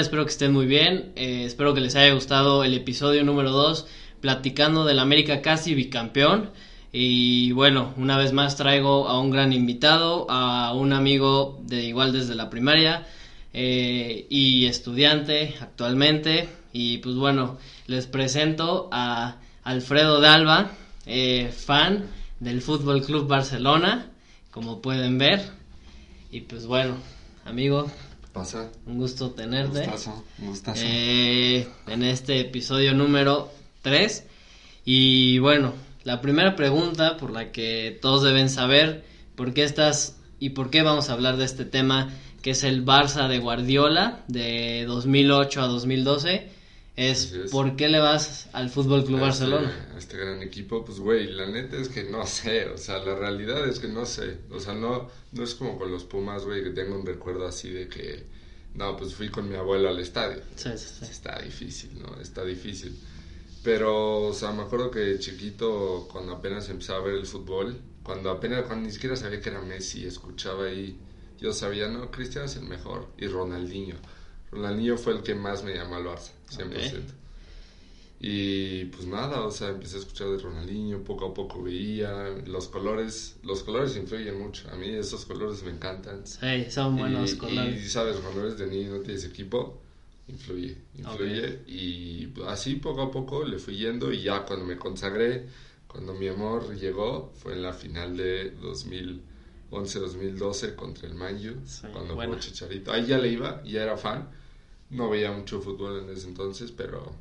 Espero que estén muy bien. Eh, espero que les haya gustado el episodio número 2, platicando del América casi bicampeón. Y bueno, una vez más traigo a un gran invitado, a un amigo de igual desde la primaria eh, y estudiante actualmente. Y pues bueno, les presento a Alfredo Dalva, eh, fan del Fútbol Club Barcelona, como pueden ver. Y pues bueno, amigo, Pasa. un gusto tenerte. Gustazo, gustazo. Eh, en este episodio número 3. Y bueno, la primera pregunta por la que todos deben saber por qué estás y por qué vamos a hablar de este tema, que es el Barça de Guardiola de 2008 a 2012, es. ¿por qué le vas al Fútbol Club este- Barcelona? a este gran equipo, pues güey, la neta es que no sé, o sea, la realidad es que no sé, o sea, no, no es como con los Pumas, güey, que tengo un recuerdo así de que, no, pues fui con mi abuelo al estadio. Sí, sí, sí. Está difícil, ¿no? Está difícil. Pero, o sea, me acuerdo que chiquito, cuando apenas empezaba a ver el fútbol, cuando apenas, cuando ni siquiera sabía que era Messi, escuchaba ahí, yo sabía, no, Cristiano es el mejor, y Ronaldinho. Ronaldinho fue el que más me llamó al Barça, 100%. Y pues nada, o sea, empecé a escuchar de Ronaldinho, poco a poco veía, los colores, los colores influyen mucho, a mí esos colores me encantan. Sí, son buenos y, colores. y, sabes, cuando eres de niño y no tienes equipo, influye, influye. Y así poco a poco le fui yendo y ya cuando me consagré, cuando mi amor llegó, fue en la final de 2011-2012 contra el Manju, Sí, cuando buena. jugó Chicharito. Ahí ya le iba, ya era fan. No veía mucho fútbol en ese entonces, pero...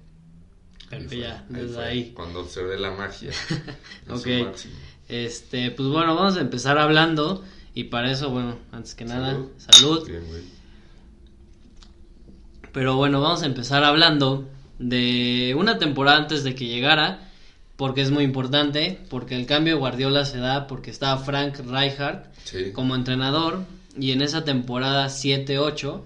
Pero fue, ya, desde ahí. Cuando observé la magia. Ok. Este, pues bueno, vamos a empezar hablando. Y para eso, bueno, antes que nada, Salud. salud. Bien, güey. Pero bueno, vamos a empezar hablando de una temporada antes de que llegara, porque es muy importante, porque el cambio de Guardiola se da porque estaba Frank Rijkaard Sí. como entrenador y en esa temporada 7-8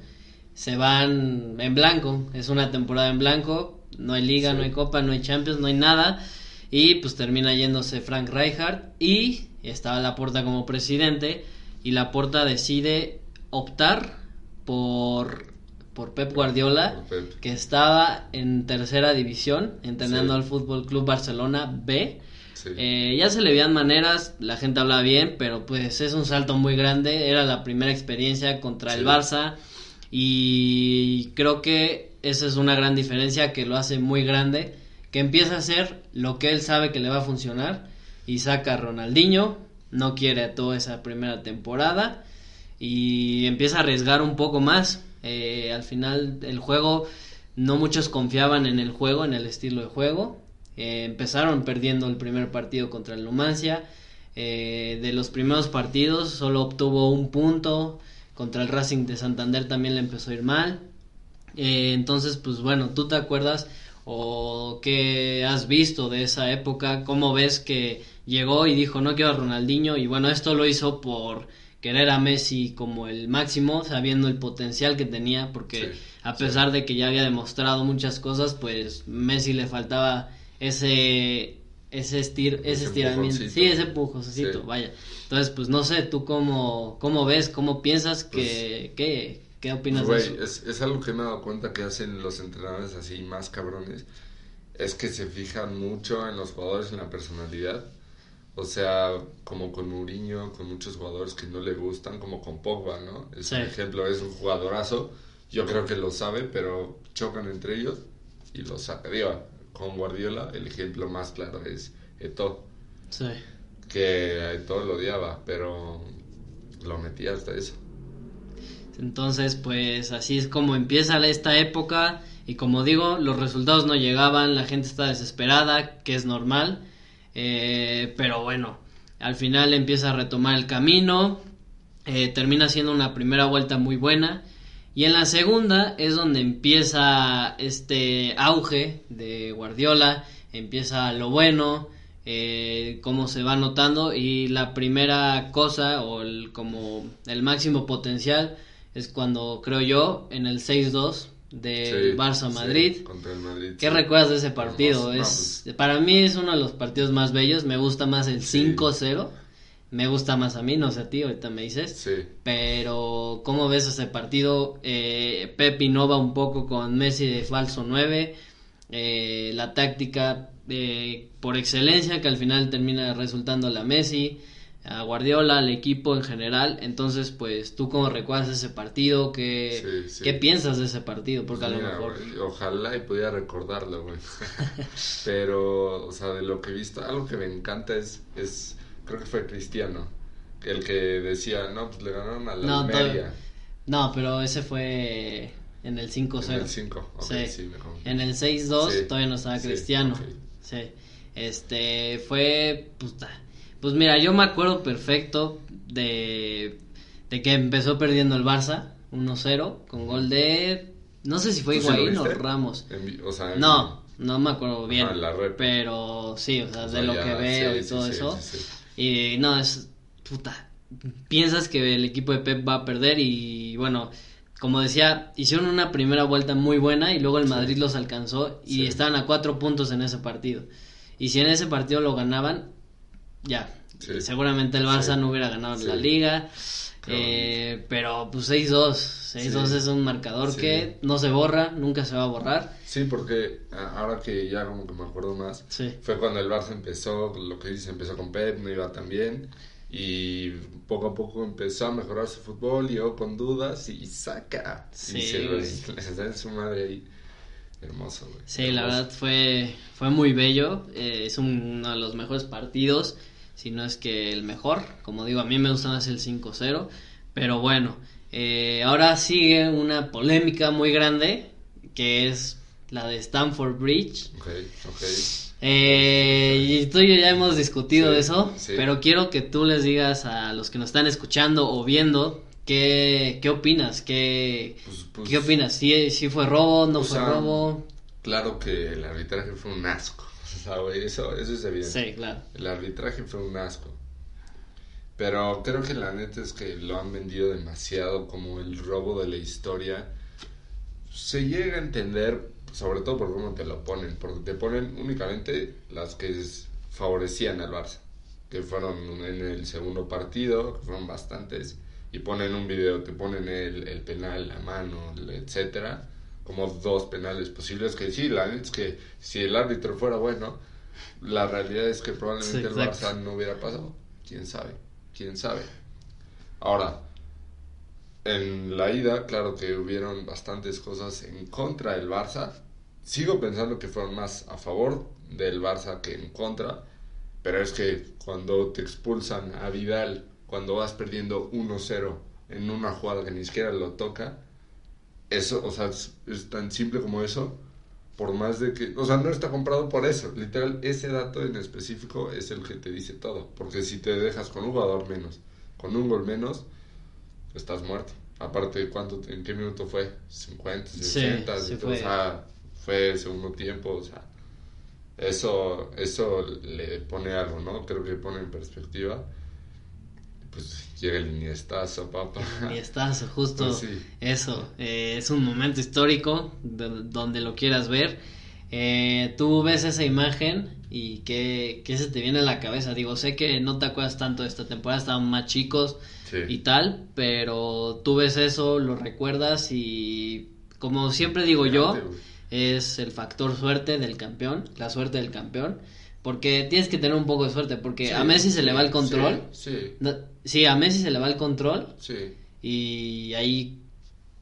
se van en blanco, es una temporada en blanco, no hay liga, Sí. no hay copa, no hay Champions, no hay nada y pues termina yéndose Frank Rijkaard y estaba Laporta como presidente y Laporta decide optar por por Pep Guardiola Por Pep. que estaba en tercera división entrenando Sí. al Fútbol Club Barcelona B Sí. eh, ya se le veían maneras, la gente hablaba bien, pero pues es un salto muy grande. Era la primera experiencia contra el. Barça y creo que esa es una gran diferencia que lo hace muy grande, que empieza a hacer lo que él sabe que le va a funcionar y saca a Ronaldinho, no quiere toda esa primera temporada y empieza a arriesgar un poco más. Eh, al final el juego, no muchos confiaban en el juego, en el estilo de juego. Eh, empezaron perdiendo el primer partido contra el Numancia. Eh, de los primeros partidos solo obtuvo un punto. Contra el Racing de Santander también le empezó a ir mal. Eh, entonces, pues bueno, ¿tú te acuerdas o qué has visto de esa época? ¿Cómo ves que llegó y dijo no quiero a Ronaldinho? Y bueno, esto lo hizo por querer a Messi como el máximo, sabiendo el potencial que tenía, porque Sí, a pesar de que ya había demostrado muchas cosas, pues Messi le faltaba ese ese estir, ese, Ese estiramiento, sí, ese empujoncito, Sí. vaya. Entonces, pues no sé, tú cómo cómo ves, cómo piensas que qué qué opinas Pues, de eso? es, es algo que me he dado cuenta que hacen los entrenadores así más cabrones. Es que se fijan mucho en los jugadores, en la personalidad. O sea, como con Mourinho, con muchos jugadores que no le gustan, como con Pogba, ¿no? Es Sí. un ejemplo, es un jugadorazo. Yo creo que lo sabe, pero chocan entre ellos y lo saca. Digo, con Guardiola, el ejemplo más claro es Eto'o, Sí. que a Eto'o lo odiaba, pero lo metía hasta eso. Entonces, pues así es como empieza esta época y como digo, los resultados no llegaban, la gente está desesperada, que es normal, eh, pero bueno, al final empieza a retomar el camino, eh, termina siendo una primera vuelta muy buena y en la segunda es donde empieza este auge de Guardiola, empieza lo bueno, eh, cómo se va notando y la primera cosa o el, como el máximo potencial es cuando creo yo en el 6-2 de Sí, Barça sí, Madrid. contra el Madrid. ¿Qué sí. recuerdas de ese partido? No, es para mí es uno de los partidos más bellos, me gusta más el Sí. 5-0 me gusta más a mí, no sé a ti, ahorita me dices. Sí. Pero, ¿cómo ves ese partido? Eh, Pep innova un poco con Messi de falso 9. Eh, la táctica eh, por excelencia que al final termina resultando la Messi a Guardiola, al equipo en general. Entonces, pues, ¿tú cómo recuerdas ese partido? ¿Qué, Sí, sí. ¿qué piensas de ese partido? Porque a lo mejor... ojalá y pudiera recordarlo, güey. Pero, o sea, de lo que he visto, algo que me encanta es, es creo que fue Cristiano, el que decía, no, pues le ganaron a la No, Almería. No, pero ese fue en el 5-0. En el 5, ok, Sí. sí. En el 6-2 Sí, todavía no estaba sí, Cristiano. ok. Sí. Este fue puta. Pues mira, yo me acuerdo perfecto de de que empezó perdiendo el Barça 1-0 con gol de no sé si fue ¿Tú sí Higuaín o? Ramos. En o sea, en- No, no me acuerdo bien. Ajá. Pero sí, o sea, o de lo ya, que veo sí, y sí, todo sí, eso. Y no, es puta. Piensas que el equipo de Pep va a perder y bueno, como decía, hicieron una primera vuelta muy buena y luego el Madrid los alcanzó y Sí. estaban a cuatro puntos en ese partido. Y si en ese partido lo ganaban, ya, Sí. seguramente el Barça no hubiera ganado la liga. Eh, pero pues 6-2, 6-2 Sí. es un marcador Sí. que no se borra, nunca se va a borrar. Sí, porque ahora que ya como que me acuerdo más, Sí. fue cuando el Barça empezó, lo que dice, empezó con Pep, no iba tan bien, y poco a poco empezó a mejorar su fútbol, llegó con dudas y saca. Sí, y se da en su madre ahí. Hermoso, güey. Sí, la verdad fue, fue muy bello. eh, es un- uno de los mejores partidos, si no es que el mejor. Como digo, a mí me gusta más el 5-0. Pero bueno, eh, ahora sigue una polémica muy grande, que es la de Stamford Bridge. Ok, ok. Eh, y tú y yo ya hemos discutido Sí, eso, sí. pero quiero que tú les digas a los que nos están escuchando o viendo qué, qué opinas, qué, Pues- pues, qué opinas, si, si fue robo, no o fue sea, robo. Claro que el arbitraje fue un asco. O sea, güey, eso, eso es evidente. Sí, claro. El arbitraje fue un asco. Pero creo que la neta es que lo han vendido demasiado como el robo de la historia. Se llega a entender, sobre todo por cómo te lo ponen, porque te ponen únicamente las que favorecían al Barça, que fueron en el segundo partido, que fueron bastantes, y ponen un video, te ponen el, el penal, la mano, etcétera, como dos penales posibles, que sí, la neta es que si el árbitro fuera bueno, la realidad es que probablemente Sí, el. Barça no hubiera pasado. ¿Quién sabe? ¿Quién sabe? Ahora, en la ida, claro que hubieron bastantes cosas en contra del Barça. Sigo pensando que fueron más a favor del Barça que en contra. Pero es que cuando te expulsan a Vidal, cuando vas perdiendo 1-0 en una jugada que ni siquiera lo toca, eso, o sea, es, es tan simple como eso. Por más de que, o sea, no está comprado por eso. Literal, ese dato en específico es el que te dice todo. Porque si te dejas con un jugador menos, con un gol menos, estás muerto. Aparte, ¿cuánto, ¿en qué minuto fue? ¿50, Sí, 60? sí o fue. sea, fue el segundo tiempo, o sea, eso, eso le pone algo, ¿no? Creo que pone en perspectiva. Pues llega el Iniestazo, papá. Estás justo Pues sí. eso. eh, es un momento histórico de- donde lo quieras ver. Eh, tú ves esa imagen y ¿qué, qué se te viene a la cabeza? Digo, sé que no te acuerdas tanto de esta temporada, estaban más chicos Sí. y tal, pero tú ves eso, lo recuerdas y como siempre digo yo, es el factor suerte del campeón, la suerte del campeón, porque tienes que tener un poco de suerte, porque Sí, a Messi se le va el sí, control. Sí, No, sí, a Messi se le va el control sí. y ahí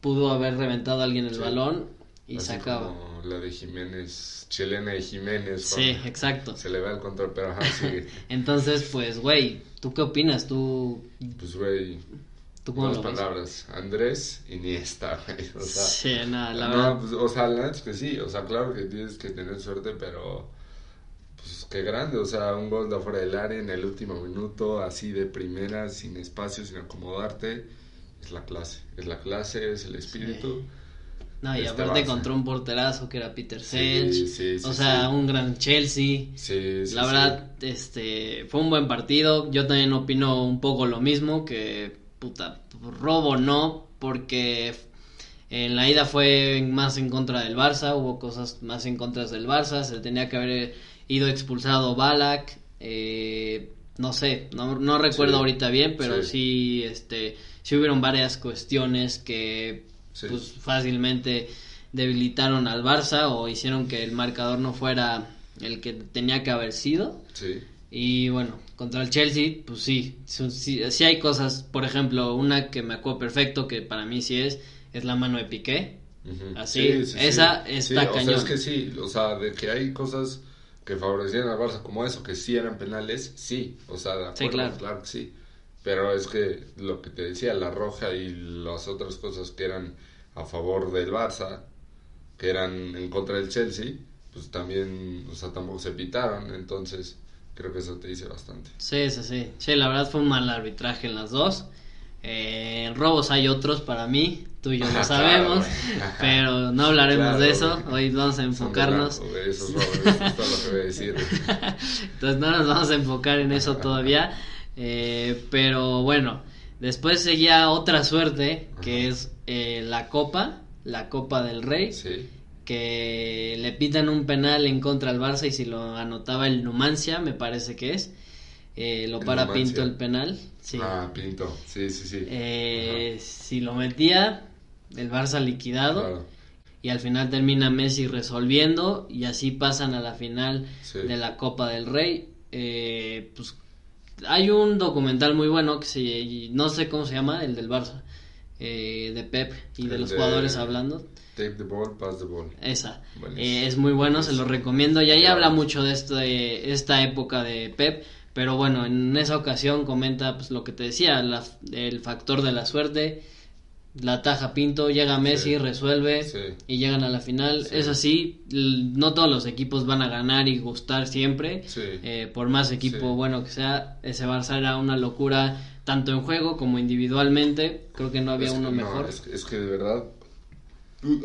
pudo haber reventado a alguien el Sí. balón y Así se acaba. como la de Jiménez, chilena de Jiménez. Sí, exacto. Se le va el control, pero ajá, sigue. Entonces, pues, güey, ¿tú qué opinas? ¿Tú, Pues, güey, tú dos ves? palabras. Andrés Iniesta, güey. O sea, sí, nada, la no, verdad. pues, o sea, la es que sí. O sea, claro que tienes que tener suerte, pero... Pues qué grande, o sea, un gol de afuera del área en el último minuto, así de primera, sin espacio, sin acomodarte. Es la clase, es la clase, es el espíritu. No, y este aparte contra un porterazo que era Peter Sí, Selch. sí, sí, o sea, un gran Chelsea. Sí, sí, La verdad, este, fue un buen partido. Yo también opino un poco lo mismo, que puta, robo no, porque en la ida fue más en contra del Barça, hubo cosas más en contra del Barça, se tenía que haber ido expulsado Balak, eh, no sé, no, no recuerdo Sí. ahorita bien, pero Sí. sí, este, sí hubieron varias cuestiones que Sí. pues fácilmente debilitaron al Barça o hicieron que el marcador no fuera el que tenía que haber sido. Sí. Y bueno, contra el Chelsea, pues sí, sí, hay cosas, por ejemplo, una que me acuerdo perfecto, que para mí sí es, es la mano de Piqué. Así, esa está O cañón. sea, es que sí, o sea, de que hay cosas que favorecían al Barça como eso, que sí eran penales, sí, o sea, de acuerdo, Sí, claro. claro que sí. Pero es que lo que te decía, la roja y las otras cosas que eran a favor del Barça, que eran en contra del Chelsea, pues también, o sea, tampoco se pitaron, entonces creo que eso te dice bastante. Sí, sí, sí. Sí, la verdad fue un mal arbitraje en las dos. Eh, en robos hay otros para mí, tú y yo lo Claro, sabemos. Ajá. pero no hablaremos Claro, de eso. Hoy vamos a de enfocarnos. esos robos, es todo lo que voy a decir. Entonces no nos vamos a enfocar en eso todavía. Eh, pero bueno, después seguía otra suerte, que Ajá. es eh, la Copa, la Copa del Rey, Sí, que le pitan un penal en contra al Barça y si lo anotaba el Numancia, me parece que es. eh, lo El para Numancia. Pinto el penal. Sí. Ah, Pinto, sí, sí, sí. Eh, si lo metía, el Barça liquidado. Claro. Y al final termina Messi resolviendo. Y así pasan a la final Sí. de la Copa del Rey. Eh, pues hay un documental muy bueno que se. No sé cómo se llama, el del Barça. eh, de Pep y de los de- jugadores hablando. Take the ball, pass the ball. Esa. Eh, es muy bueno, se lo recomiendo. Y ahí Claro. habla mucho de este, esta época de Pep. Pero bueno, en esa ocasión comenta pues, lo que te decía, la- el factor de la suerte. La taja Pinto, llega Messi, Sí. resuelve Sí. y llegan a la final. Sí. Es así, no todos los equipos van a ganar y gustar siempre. Eh, por más equipo bueno que sea, ese Barça era una locura tanto en juego como individualmente. Creo que no había Es que uno no, mejor. es, es que de verdad,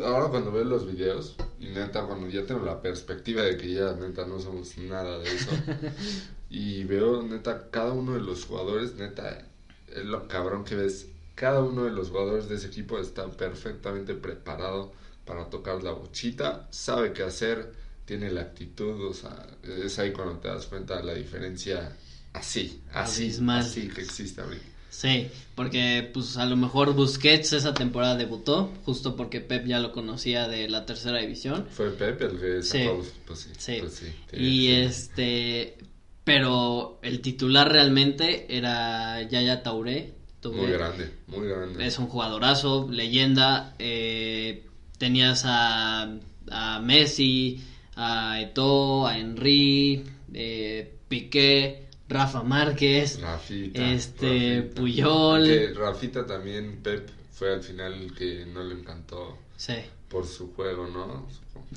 ahora cuando veo los videos, y neta, cuando ya tengo la perspectiva de que ya neta no somos nada de eso, y veo neta cada uno de los jugadores, neta, es lo cabrón que ves, cada uno de los jugadores de ese equipo está perfectamente preparado para tocar la bochita, sabe qué hacer, tiene la actitud, o sea, es ahí cuando te das cuenta de la diferencia así, así, Abismal. así que existe. Sí, porque pues a lo mejor Busquets esa temporada debutó, justo porque Pep ya lo conocía de la tercera división. Fue Pepe el que Sí. sacó, pues sí, Sí. pues sí, Y sí. este, pero el titular realmente era Yaya Touré. Muy grande, muy grande. Es un jugadorazo, leyenda. eh, tenías a, a Messi, a Eto'o, a Henry, eh, Piqué, Rafa Márquez. Rafita. este, Rafita. Puyol. Que Rafita también, Pep, fue al final el que no le encantó Sí, por su juego, ¿no?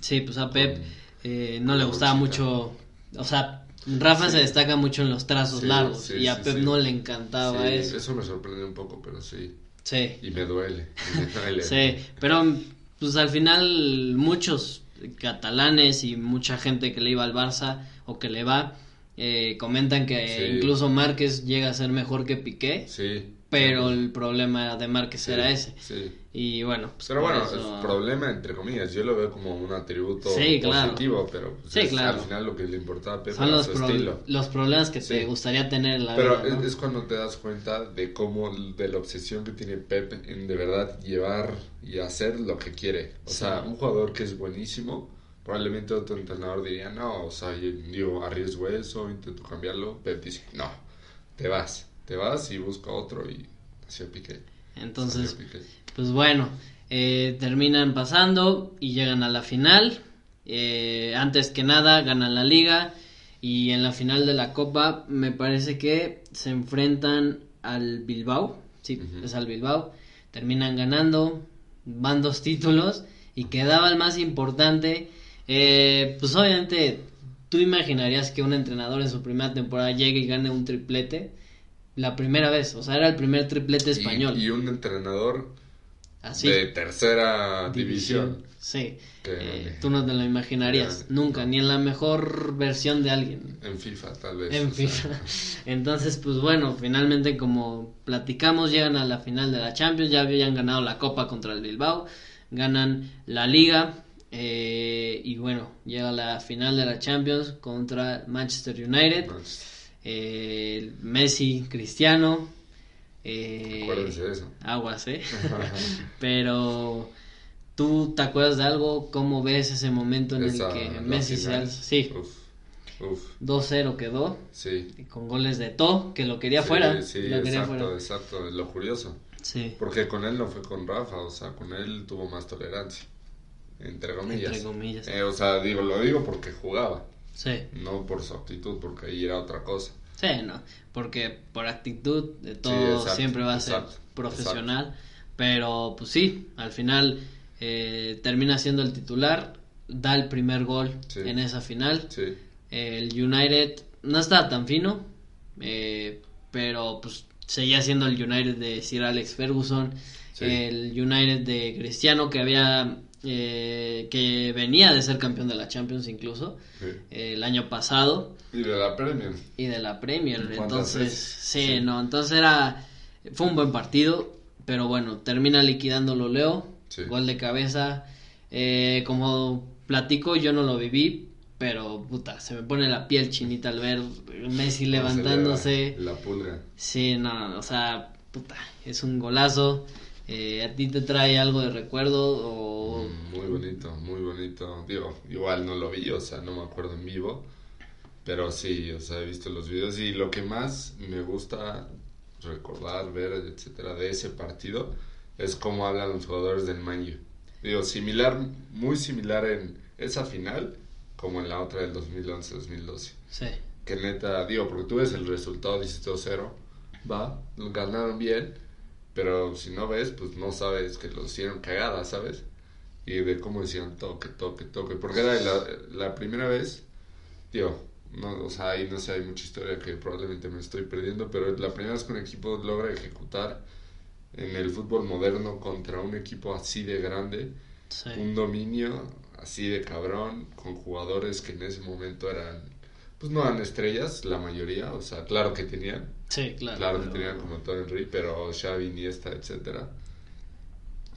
sí, pues a Pep eh, no le gustaba mucho. O sea, Rafa se destaca mucho en los trazos Sí, largos sí, y a Pep no le encantaba Sí, eso. me sorprende un poco, pero sí. Sí. Y me duele. y me duele. Sí, pero pues al final muchos catalanes y mucha gente que le iba al Barça o que le va eh, comentan que incluso Márquez llega a ser mejor que Piqué, Sí. Pero el problema de Márquez era ese. Sí. Y bueno, pues, Pero bueno, eso- es problema entre comillas. Yo lo veo como un atributo Sí, claro. positivo, pero pues, Sí, es- claro. al final lo que le importaba a Pep son era los, su pro- estilo. los problemas que te gustaría tener en la Pero vida. es, ¿no? es cuando te das cuenta de cómo, de la obsesión que tiene Pep en de verdad llevar y hacer lo que quiere. O sea, un jugador que es buenísimo, probablemente otro entrenador diría, no, o sea, yo digo, arriesgo eso, intento cambiarlo. Pep dice, no, te vas, te vas y busca otro y así Piqué. Entonces, Piqué. Pues bueno, eh, terminan pasando y llegan a la final. Eh, antes que nada, ganan la liga. Y en la final de la Copa, me parece que se enfrentan al Bilbao. Sí, es al Bilbao. Terminan ganando. Van dos títulos. Y quedaba el más importante. Eh, pues obviamente, tú imaginarías que un entrenador en su primera temporada llegue y gane un triplete. La primera vez, o sea, era el primer triplete español. Y, y un entrenador Así. de tercera división. Sí. Eh, tú no te lo imaginarías. Nunca, No. ni en la mejor versión de alguien. En FIFA, tal vez. En sea, FIFA. Entonces, pues bueno, finalmente como platicamos, llegan a la final de la Champions, ya habían ganado la Copa contra el Bilbao, ganan la Liga eh, y bueno, llega la final de la Champions contra Manchester United. Manchester. Eh, Messi, Cristiano. Eh, Acuérdense de eso. Aguas, ¿eh? Pero, ¿tú te acuerdas de algo? ¿Cómo ves ese momento en Esa, el que Messi se alza? Sí, Uf, uf, 2-0 quedó, sí. con goles de To, que lo quería Sí, fuera. Sí, lo quería exacto, fuera. exacto, lo curioso. Sí, Porque con él no fue con Rafa, o sea, con él tuvo más tolerancia. Entre comillas. Entre comillas. Eh, o sea, digo, lo digo porque jugaba, sí. no por su actitud, porque ahí era otra cosa. Sí, no, porque por actitud de todo Sí, exacto, siempre va a ser exacto, profesional, pero pues sí, al final eh, termina siendo el titular, da el primer gol Sí. en esa final. Sí, El United no estaba tan fino, eh, pero pues seguía siendo el United de Sir Alex Ferguson, el United de Cristiano que había eh, que venía de ser campeón de la Champions incluso sí. eh, el año pasado Y de la Premier. y de la Premier. ¿Cuántas Entonces, sí, Sí. no, entonces era fue un buen partido, pero bueno, termina liquidándolo Leo, Sí. gol de cabeza. Eh, como platico, yo no lo viví, pero puta, se me pone la piel chinita al ver Messi levantándose. La pulga. Sí, no, o sea, puta, es un golazo. Eh, ¿A ti te trae algo de recuerdo o Mm, Muy bonito, muy bonito. Digo, igual no lo vi, o sea, no me acuerdo en vivo. Pero sí, o sea, he visto los videos y lo que más me gusta recordar, ver, etcétera, de ese partido es cómo hablan los jugadores del Man U. Digo, similar, muy similar en esa final como en la otra del 2011-2012. sí? Que neta, digo, porque tú ves el resultado, dices 2-0, va, ganaron bien, pero si no ves, pues no sabes que los hicieron cagada, ¿sabes? Y de cómo decían toque, toque, toque, porque era la, la primera vez, digo, no, o sea, ahí no sé, hay mucha historia que probablemente me estoy perdiendo, pero la primera vez que un equipo logra ejecutar en el fútbol moderno contra un equipo así de grande, Sí. un dominio así de cabrón, con jugadores que en ese momento eran, pues no eran estrellas, la mayoría, o sea, claro que tenían, Sí, claro. claro pero- tenían como Tony Henry, pero Xavi, Iniesta, etcétera.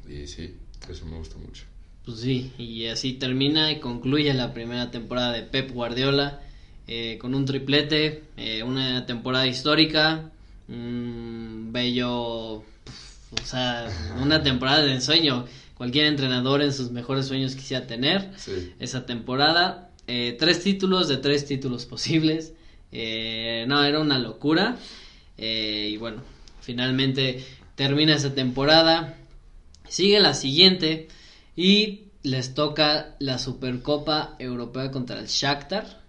Y sí, eso me gusta mucho. Pues sí, y así termina y concluye la primera temporada de Pep Guardiola eh, con un triplete, eh, una temporada histórica, un bello, o sea, una temporada de ensueño. Cualquier entrenador en sus mejores sueños quisiera tener Sí, esa temporada. Eh, tres títulos de tres títulos posibles. Eh, no, era una locura. Eh, y bueno, finalmente termina esa temporada. Sigue la siguiente y les toca la Supercopa Europea contra el Shakhtar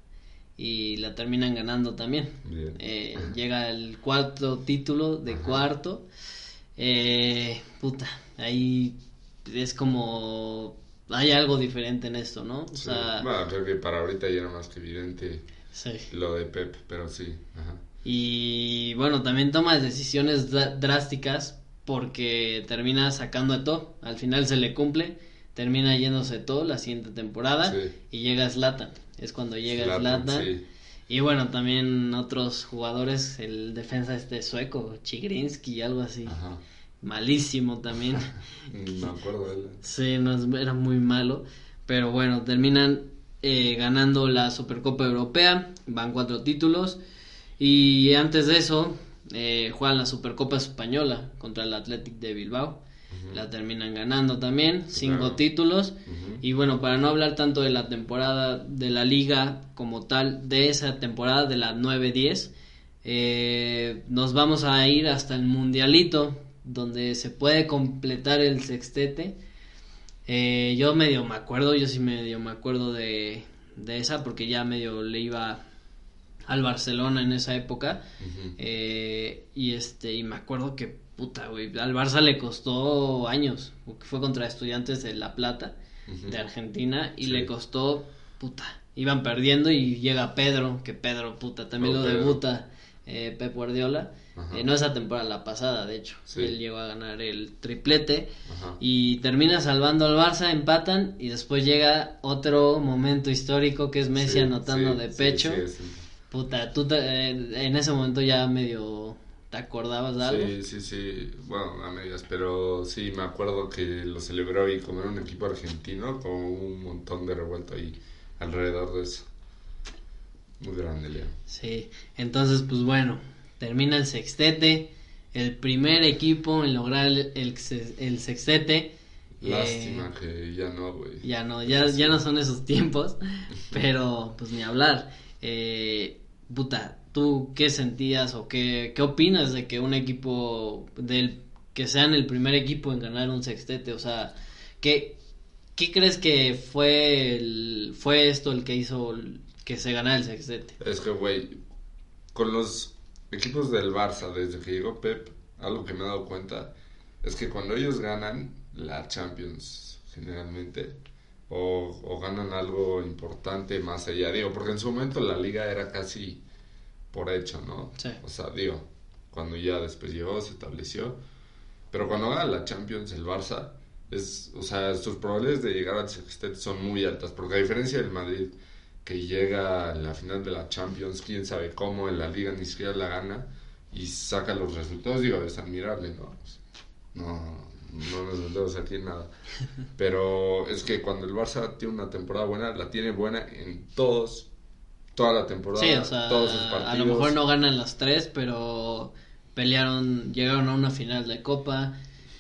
y la terminan ganando también. Eh, llega el cuarto título de cuarto. Eh, puta, ahí es como hay algo diferente en esto, ¿no? O Sí. sea, Bueno, creo que para ahorita ya era más que evidente sí. lo de Pep, pero sí, ajá. Y bueno, también toma decisiones drásticas porque termina sacando a todo. Al final se le cumple, termina yéndose todo la siguiente temporada Sí. y llega Zlatan. Es cuando llega Zlatan, Zlatan. sí. Y bueno, también otros jugadores, el defensa este sueco, Chigrinsky, algo así. Ajá. Malísimo también. Me acuerdo de él. Sí, no, era muy malo. Pero bueno, terminan eh, ganando la Supercopa Europea. Van cuatro títulos. Y antes de eso, eh, juegan la Supercopa Española contra el Athletic de Bilbao. La terminan ganando también. Cinco Claro. títulos. Y bueno, para no hablar tanto de la temporada de la liga como tal, de esa temporada de la 9-10, eh, nos vamos a ir hasta el Mundialito, donde se puede completar el sextete. Eh, yo medio me acuerdo, yo sí medio me acuerdo de, de esa, porque ya medio le iba al Barcelona en esa época. Eh, y este, y me acuerdo que, puta, güey, al Barça le costó años, porque fue contra estudiantes de La Plata, de Argentina, y Sí. le costó, puta, iban perdiendo y llega Pedro, que Pedro, puta, también Oh, lo Pedro. debuta eh, Pep Guardiola. Eh, no esa temporada, la pasada, de hecho, Sí. él llegó a ganar el triplete, Ajá. y termina salvando al Barça, empatan, y después llega otro momento histórico que es Messi Sí, anotando sí, de sí, pecho. Puta, tú te- eh, en ese momento ya medio te acordabas de algo. Sí, sí, sí. Bueno, a medias, pero sí, me acuerdo que lo celebró y como era un equipo argentino, con un montón de revuelto ahí alrededor de eso. Muy grande, Leo. Sí, entonces pues bueno, termina el sextete, el primer equipo en lograr el, el, sextete. Lástima eh, que ya no, güey. Ya no, ya, ya no son esos tiempos, pero pues ni hablar. Eh, puta, ¿tú qué sentías o qué, qué opinas de que un equipo del que sean el primer equipo en ganar un sextete? O sea, ¿qué, qué crees que fue el, fue esto el que hizo que se ganara el sextete? Es que, güey, con los equipos del Barça, desde que llegó Pep, algo que me he dado cuenta es que cuando ellos ganan la Champions, generalmente, o, ganan algo importante más allá, digo, porque en su momento la liga era casi por hecho, ¿no? Sí. O sea, digo, cuando ya después llegó, se estableció, pero cuando gana la Champions el Barça, es, o sea, sus probabilidades de llegar al sextete son muy altas, porque a diferencia del Madrid, que llega a la final de la Champions, quién sabe cómo, en la liga ni siquiera la gana, y saca los resultados, digo, es admirable, ¿no? No, no nos metemos aquí en nada. Pero es que cuando el Barça tiene una temporada buena, la tiene buena en todos, toda la temporada, sí, o sea, todos sus partidos. A lo mejor no ganan las tres, pero pelearon, llegaron a una final de Copa,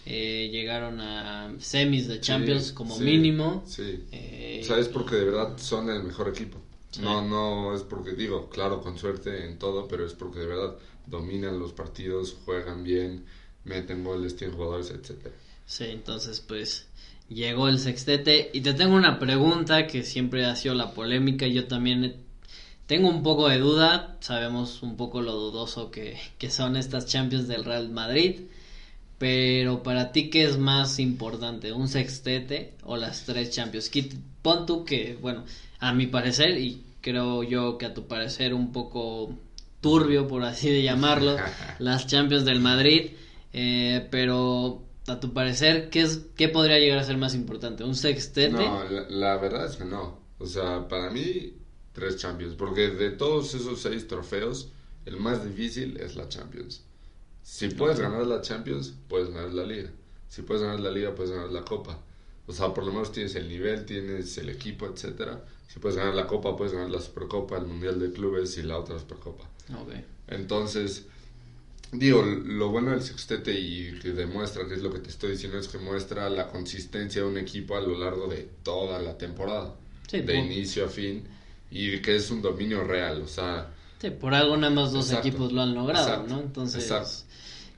eh, llegaron a semis de Champions como mínimo. Sí. Eh, o sea, es porque de verdad son el mejor equipo. No, no es porque digo, claro, con suerte en todo, pero es porque de verdad dominan los partidos, juegan bien, meten goles, tienen jugadores, etcétera. Sí, entonces pues llegó el sextete y te tengo una pregunta que siempre ha sido la polémica y yo también tengo un poco de duda, sabemos un poco lo dudoso que, que son estas Champions del Real Madrid, pero para ti qué es más importante, un sextete o las tres Champions? Pon tú que, bueno, a mi parecer y creo yo que a tu parecer un poco turbio, por así de llamarlo, las Champions del Madrid. Eh, pero a tu parecer, ¿qué, es, ¿qué podría llegar a ser más importante? ¿Un sextete? No, la, verdad es que no. O sea, para mí, tres Champions. Porque de todos esos seis trofeos, el más difícil es la Champions. Si puedes ganar la Champions, puedes ganar la Liga. Si puedes ganar la Liga, puedes ganar la Copa. O sea, por lo menos tienes el nivel, tienes el equipo, etcétera. Si puedes ganar la Copa, puedes ganar la Supercopa, el Mundial de Clubes y la otra Supercopa. Okay. Entonces, digo, lo bueno del sextete y que demuestra, que es lo que te estoy diciendo, es que muestra la consistencia de un equipo a lo largo de toda la temporada. de inicio a fin. Y que es un dominio real, o sea... Sí, por algo nada más dos equipos lo han logrado, ¿no? Entonces...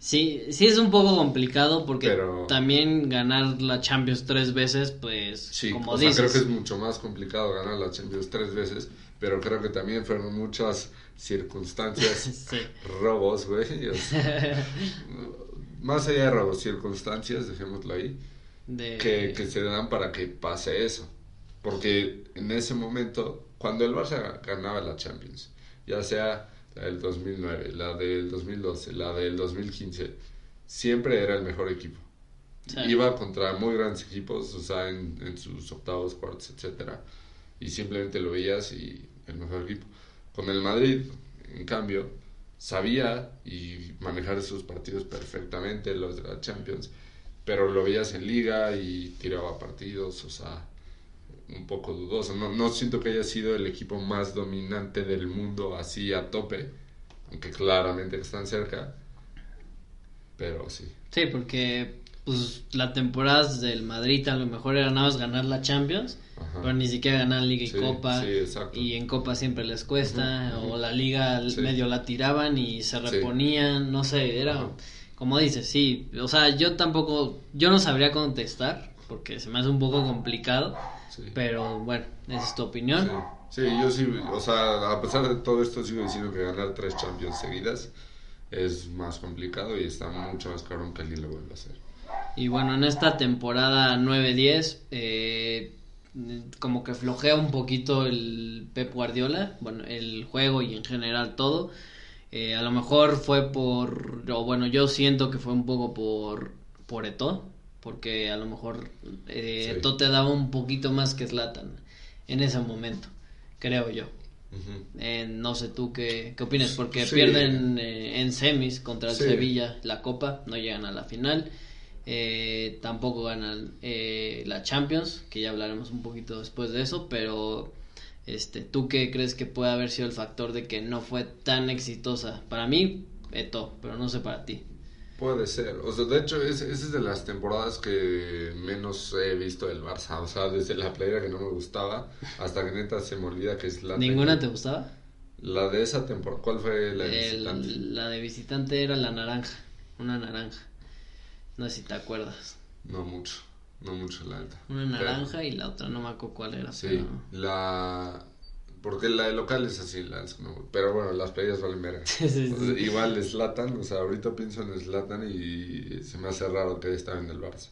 Sí, sí es un poco complicado porque también ganar la Champions tres veces, pues, sí, como o sea, creo que es mucho más complicado ganar la Champions tres veces, pero creo que también fueron muchas circunstancias, robos, güey. más allá de robos, circunstancias, dejémoslo ahí, que, que se dan para que pase eso. Porque en ese momento, cuando el Barça ganaba la Champions, ya sea la del 2009, la del 2012, la del 2015, siempre era el mejor equipo. Iba contra muy grandes equipos, o sea, en, en, sus octavos, cuartos, etcétera, y simplemente lo veías y el mejor equipo. Con el Madrid, en cambio, sabía y manejar esos partidos perfectamente, los de la Champions, pero lo veías en liga y tiraba partidos, o sea, un poco dudoso. No, no siento que haya sido el equipo más dominante del mundo así a tope, aunque claramente están cerca, pero sí. Sí, porque pues la temporada del Madrid a lo mejor era nada más ganar la Champions, pero ni siquiera ganar Liga y Copa. y en Copa siempre les cuesta, o la Liga medio la tiraban y se reponían, no sé, era como dices, sí, o sea, yo tampoco, yo no sabría contestar, porque se me hace un poco complicado pero bueno, esa es tu opinión. Sí. yo sí, o sea, a pesar de todo esto, sigo diciendo que ganar tres Champions seguidas es más complicado y está mucho más caro que alguien lo vuelva a hacer. Y bueno, en esta temporada 9-10, eh, como que flojea un poquito el Pep Guardiola, bueno, el juego y en general todo. Eh, a lo mejor fue por, o bueno, yo siento que fue un poco por, por Eto, porque a lo mejor eh, te daba un poquito más que Slatan en ese momento, creo yo. Eh, no sé tú qué, qué opinas, porque pierden eh, en semis contra el Sevilla la Copa, no llegan a la final. Eh, tampoco ganan la Champions, que ya hablaremos un poquito después de eso, pero Este, ¿tú qué crees que puede haber sido el factor de que no fue tan exitosa? Para mí, Eto, pero no sé para ti. Puede ser. O sea, de hecho, esa es de las temporadas que menos he visto del Barça. O sea, desde la playera que no me gustaba hasta que neta se me olvida que es la. ¿Ninguna te gustaba? La de esa temporada. ¿Cuál fue la de El- visitante? la de visitante era la naranja. Una naranja. No sé si te acuerdas. No mucho. No mucho, la alta. Una naranja y la otra no me acuerdo cuál era. Sí, pero- la. Porque la de local es así, la pero bueno, las playeras valen verga. Sí, sí, sí. igual Slatan, o sea, ahorita pienso en Slatan y se me hace raro que estaba en el Barça.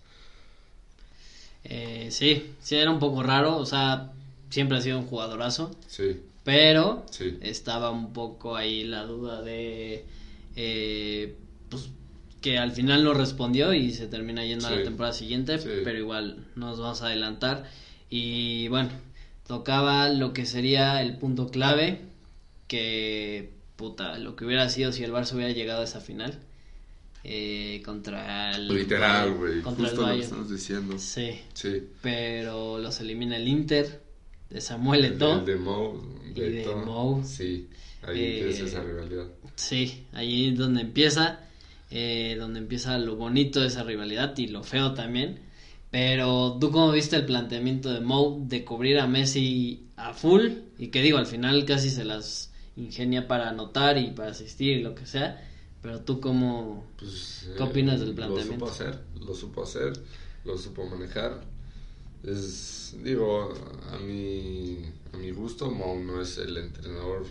Eh, sí, sí, era un poco raro. O sea, siempre ha sido un jugadorazo. Sí, Pero sí, estaba un poco ahí la duda de. eh, pues que al final no respondió y se termina yendo a la temporada siguiente. Sí. Pero igual nos vamos a adelantar. Y bueno, tocaba lo que sería el punto clave. Que. Puta, lo que hubiera sido si el Barça hubiera llegado a esa final. eh, contra el. literal, güey, Contra justo el lo que estamos diciendo. Sí, Sí, pero los elimina el Inter de Samuel el, Eto'o. de Mou, Y de Mou. Sí, ahí Eh, empieza esa rivalidad. Sí, ahí es donde empieza, eh, donde empieza lo bonito de esa rivalidad y lo feo también. Pero tú cómo viste el planteamiento de Mou de cubrir a Messi a full y que digo, al final casi se las ingenia para anotar y para asistir y lo que sea. Pero tú cómo... Pues, ¿Qué opinas del Lo planteamiento? supo hacer, lo supo hacer, lo supo manejar. Es, digo, a mi, a mi gusto, no es el entrenador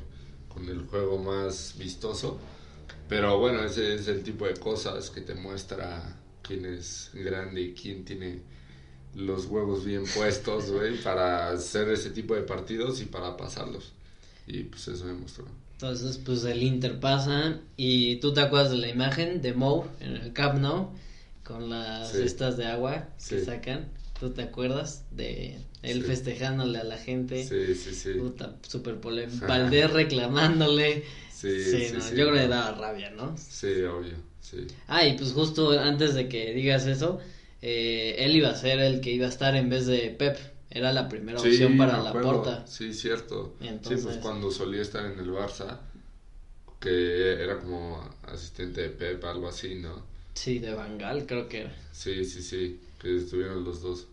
con el juego más vistoso, pero bueno, ese es el tipo de cosas que te muestra quién es grande y quién tiene los huevos bien puestos, güey, para hacer ese tipo de partidos y para pasarlos. Y pues eso demostró. Entonces, pues el Inter pasa y tú te acuerdas de la imagen de Mou en el Camp Nou con las Sí. cestas de agua que Sí. sacan. ¿Tú te acuerdas de él Sí. festejándole a la gente? Sí, sí, sí. Puta, súper polémico. Valdés reclamándole. Sí, Sí, sí, no, sí, yo creo que daba rabia, ¿no? Sí, obvio, sí. Ah, y pues justo antes de que digas eso, eh, él iba a ser el que iba a estar en vez de Pep. Era la primera Sí, opción para la porta. Sí, cierto. Entonces- Sí, pues cuando solía estar en el Barça, que era como asistente de Pep, algo así, ¿no? Sí, de Bangal creo que era. Sí, sí, sí, que estuvieron los dos.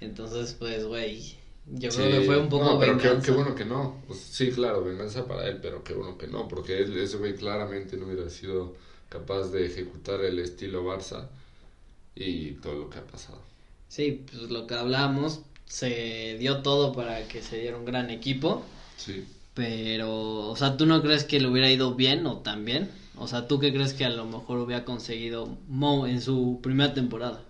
Entonces, pues, güey, yo Sí. creo que fue un poco No, pero qué bueno que no. Pues, sí, claro, venganza para él, pero qué bueno que no, porque él, ese güey claramente no hubiera sido capaz de ejecutar el estilo Barça y todo lo que ha pasado. Sí, pues lo que hablábamos, se dio todo para que se diera un gran equipo, Sí. pero, o sea, ¿tú no crees que le hubiera ido bien o tan bien? O sea, ¿tú qué crees que a lo mejor hubiera conseguido Mo en su primera temporada?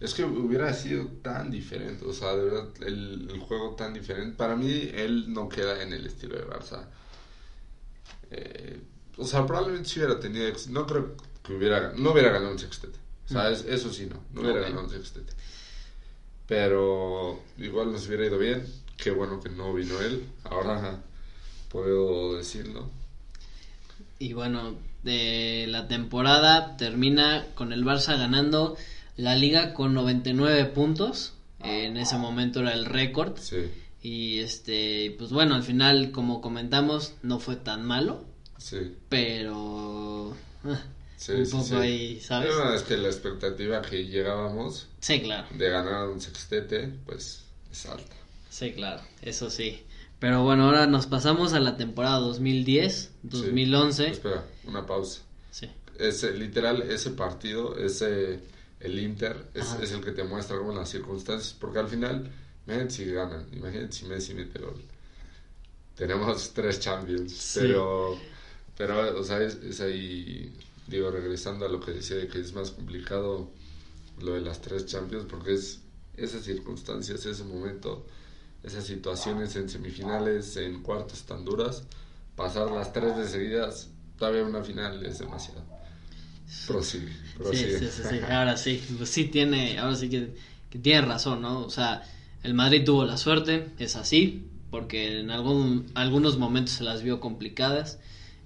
Es que hubiera sido tan diferente, o sea, de verdad, el, el juego tan diferente. Para mí, él no queda en el estilo de Barça. Eh, o sea, probablemente si hubiera tenido, no creo que hubiera, no hubiera ganado un sextete. O sea, es- eso sí, no, no hubiera ganado un sextete. Pero igual nos hubiera ido bien. Qué bueno que no vino él. Ahora puedo decirlo. Y bueno, de la temporada termina con el Barça ganando la liga con 99 puntos. En ese momento era el récord. Sí, Y este, pues bueno, al final, como comentamos, no fue tan malo. sí. Pero ah, sí un sí, poco sí. ahí, ¿sabes? No, es que la expectativa que llegábamos Sí, claro, de ganar un sextete, pues es alta. sí, claro, eso sí. Pero bueno, ahora nos pasamos a la temporada 2010, 2011. Espera, una pausa. Sí, Ese, literal, ese partido, ese, el Inter, es, el que te muestra como las circunstancias, porque al final, imagínate si ganan, imagínate si Messi mete gol. Tenemos tres Champions, Sí. pero, pero, o sea, es, es ahí, digo, regresando a lo que decía de que es más complicado lo de las tres Champions, porque es esas circunstancias, ese momento, esas situaciones en semifinales, en cuartos tan duras, pasar las tres de seguidas, todavía una final es demasiado. Prosigue, sí, prosigue. sí, sí, sí, ahora sí, pues sí tiene, ahora sí que, que tiene razón, ¿no? O sea, el Madrid tuvo la suerte, es así, porque en algún, algunos momentos se las vio complicadas,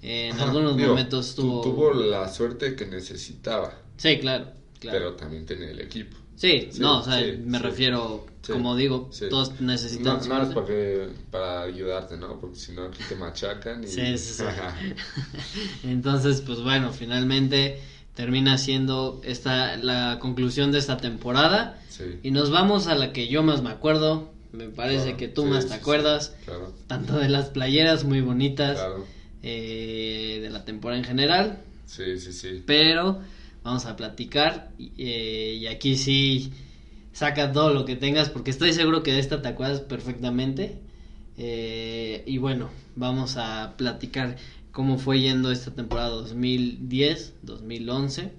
en Ajá, algunos digo, momentos tu- tuvo... tuvo la suerte que necesitaba, Sí, claro, claro. pero también tenía el equipo. Sí, Sí, no, o sea, sí, me sí. refiero, como digo, todos necesitan No, no es suerte. para, que, para ayudarte, ¿no? Porque si no aquí te machacan y... Sí, sí, sí. Entonces, pues bueno, finalmente termina siendo esta la conclusión de esta temporada sí. y nos vamos a la que yo más me acuerdo. Me parece Claro, que tú sí, más te sí. acuerdas, Claro, tanto de las playeras muy bonitas, claro. eh, de la temporada en general, Sí, sí, sí. pero vamos a platicar eh, y aquí sí saca todo lo que tengas porque estoy seguro que de esta te acuerdas perfectamente Eh, y bueno vamos a platicar cómo fue yendo esta temporada 2010 2011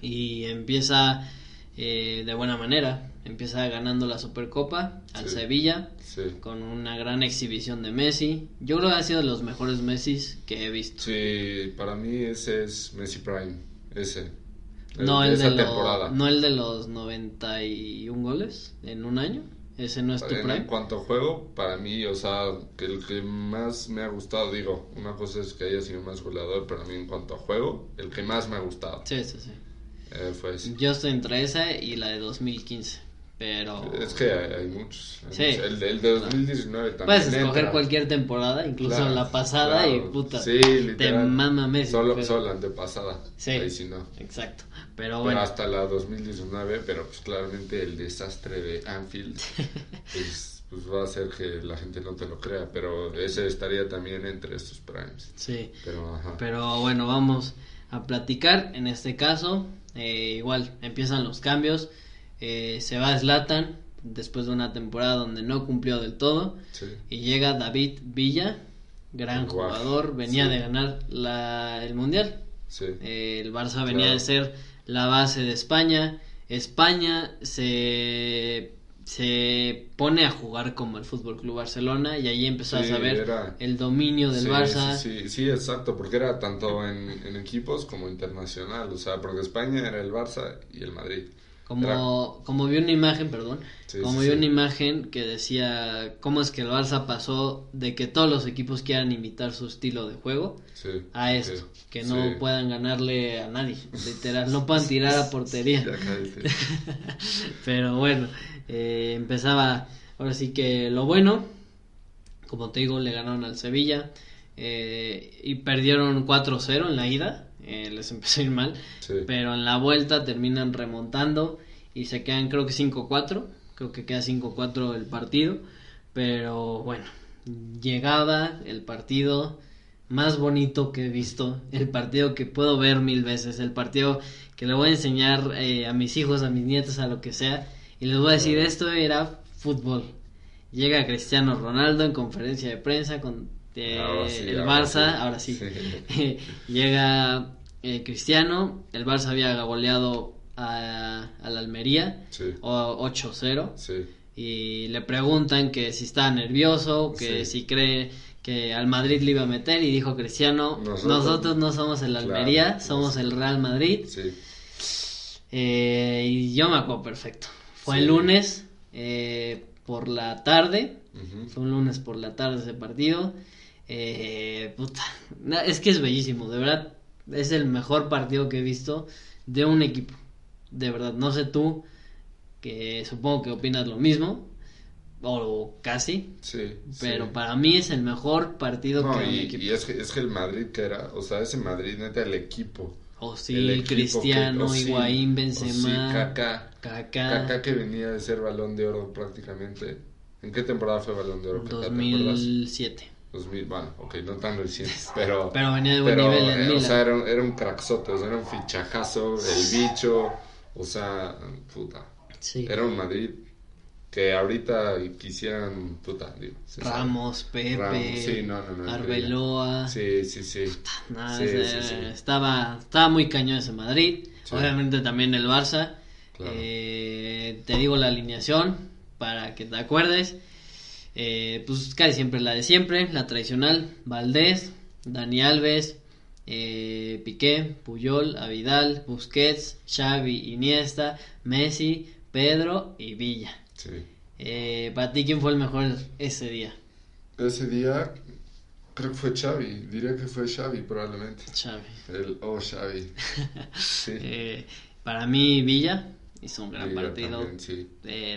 y empieza eh, de buena manera empieza ganando la supercopa al Sí. Sevilla Sí. con una gran exhibición de Messi yo creo que ha sido de los mejores Messi que he visto Sí, para mí ese es Messi Prime, ese. No de el, esa de lo- temporada. no el de los 91 goles en un año. Ese no es tu en, prime. en cuanto a juego, para mí, o sea, que el que más me ha gustado, digo, una cosa es que haya sido más goleador, pero a mí en cuanto a juego, el que más me ha gustado Sí, sí, sí. eh, fue ese. Yo estoy entre esa y la de 2015. Pero Es que hay, hay muchos. hay Sí. muchos. El, de- el de 2019 también. puedes escoger entra. cualquier temporada, incluso Claro, la pasada, claro. y puta, Sí, te mama Messi. Solo, pero- solo la antepasada. Sí. Ahí sí no. Exacto. Pero Pero bueno, hasta la 2019, pero pues claramente el desastre de Anfield pues, pues va a hacer que la gente no te lo crea, pero ese estaría también entre estos primes. sí. Pero ajá. Pero bueno, vamos a platicar. En este caso, eh, igual empiezan los cambios. Eh, se va Zlatan después de una temporada donde no cumplió del todo. Sí. Y llega David Villa, gran Guau, jugador, venía sí. de ganar la, el Mundial. Sí. Eh, el Barça venía de ser la base de España. España se, se pone a jugar como el Fútbol Club Barcelona y ahí empezó Sí, a saber era- el dominio del sí, Barça. Sí, sí, sí, exacto, porque era tanto en, en equipos como internacional, o sea, porque España era el Barça y el Madrid. Como, como vi una imagen, perdón, Sí, como sí, vi sí. una imagen que decía cómo es que el Barça pasó de que todos los equipos quieran imitar su estilo de juego a esto, que no puedan ganarle a nadie, literal, no puedan tirar a portería. Pero bueno, eh, empezaba ahora sí que lo bueno, como te digo, le ganaron al Sevilla eh, y perdieron 4-0 en la ida, eh, les empezó a ir mal, Sí. pero en la vuelta terminan remontando y se quedan creo que 5-4, creo que queda 5-4 el partido, pero bueno, llegaba el partido más bonito que he visto, el partido que puedo ver mil veces, el partido que le voy a enseñar eh, a mis hijos, a mis nietos, a lo que sea, y les voy a decir, esto era fútbol. Llega Cristiano Ronaldo en conferencia de prensa con eh, Ahora sí, el ahora Barça, sí. ahora sí. Sí. Llega eh, Cristiano, el Barça había goleado a, a la Almería Sí. o 8-0 Sí. y le preguntan que si estaba nervioso, que si cree que al Madrid le iba a meter y dijo Cristiano, Nosotros- nosotros, no somos el Claro, Almería, somos el Real Madrid. Sí. Eh, y yo me acuerdo perfecto. Fue el lunes eh, por la tarde, fue un lunes por la tarde ese partido. Eh, puta, es que es bellísimo, de verdad. Es el mejor partido que he visto de un equipo. De verdad, no sé tú, que supongo que opinas lo mismo, o casi, Sí. pero sí. para mí es el mejor partido No, que un y, equipo. y es, que, es que el Madrid que era, o sea, ese Madrid neta el equipo. O sí, el equipo Cristiano, que- Ozil, Higuaín, Ozil, Benzema, Kaká. Kaká, Kaká que venía de ser balón de oro prácticamente. ¿En qué temporada fue balón de oro? Kaká, ¿te acuerdas? 2007. 2000, bueno, ok, no tan reciente, pero... Pero venía de buen pero, nivel en eh, O sea, era, un- era un crackzote, o sea, era un fichajazo, el bicho, o sea, puta. Sí. Era un Madrid que ahorita quisieran, puta, digo. se sabe. Ramos, Pepe, Ramos, sí, no, no, no, Arbeloa. Sí, sí, sí. Estaba, estaba muy cañón ese Madrid. Obviamente también el Barça. Claro. Eh, te digo la alineación para que te acuerdes. Eh, pues casi siempre la de siempre, la tradicional. Valdés, Dani Alves, eh, Piqué, Puyol, Avidal, Busquets, Xavi, Iniesta, Messi, Pedro y Villa. Sí. Eh, para ti, ¿quién fue el mejor ese día? Ese día, creo que fue Xavi, diría que fue Xavi probablemente. Xavi. El, oh, Xavi. Sí. Eh, para mí, Villa. hizo un gran partido. también, sí.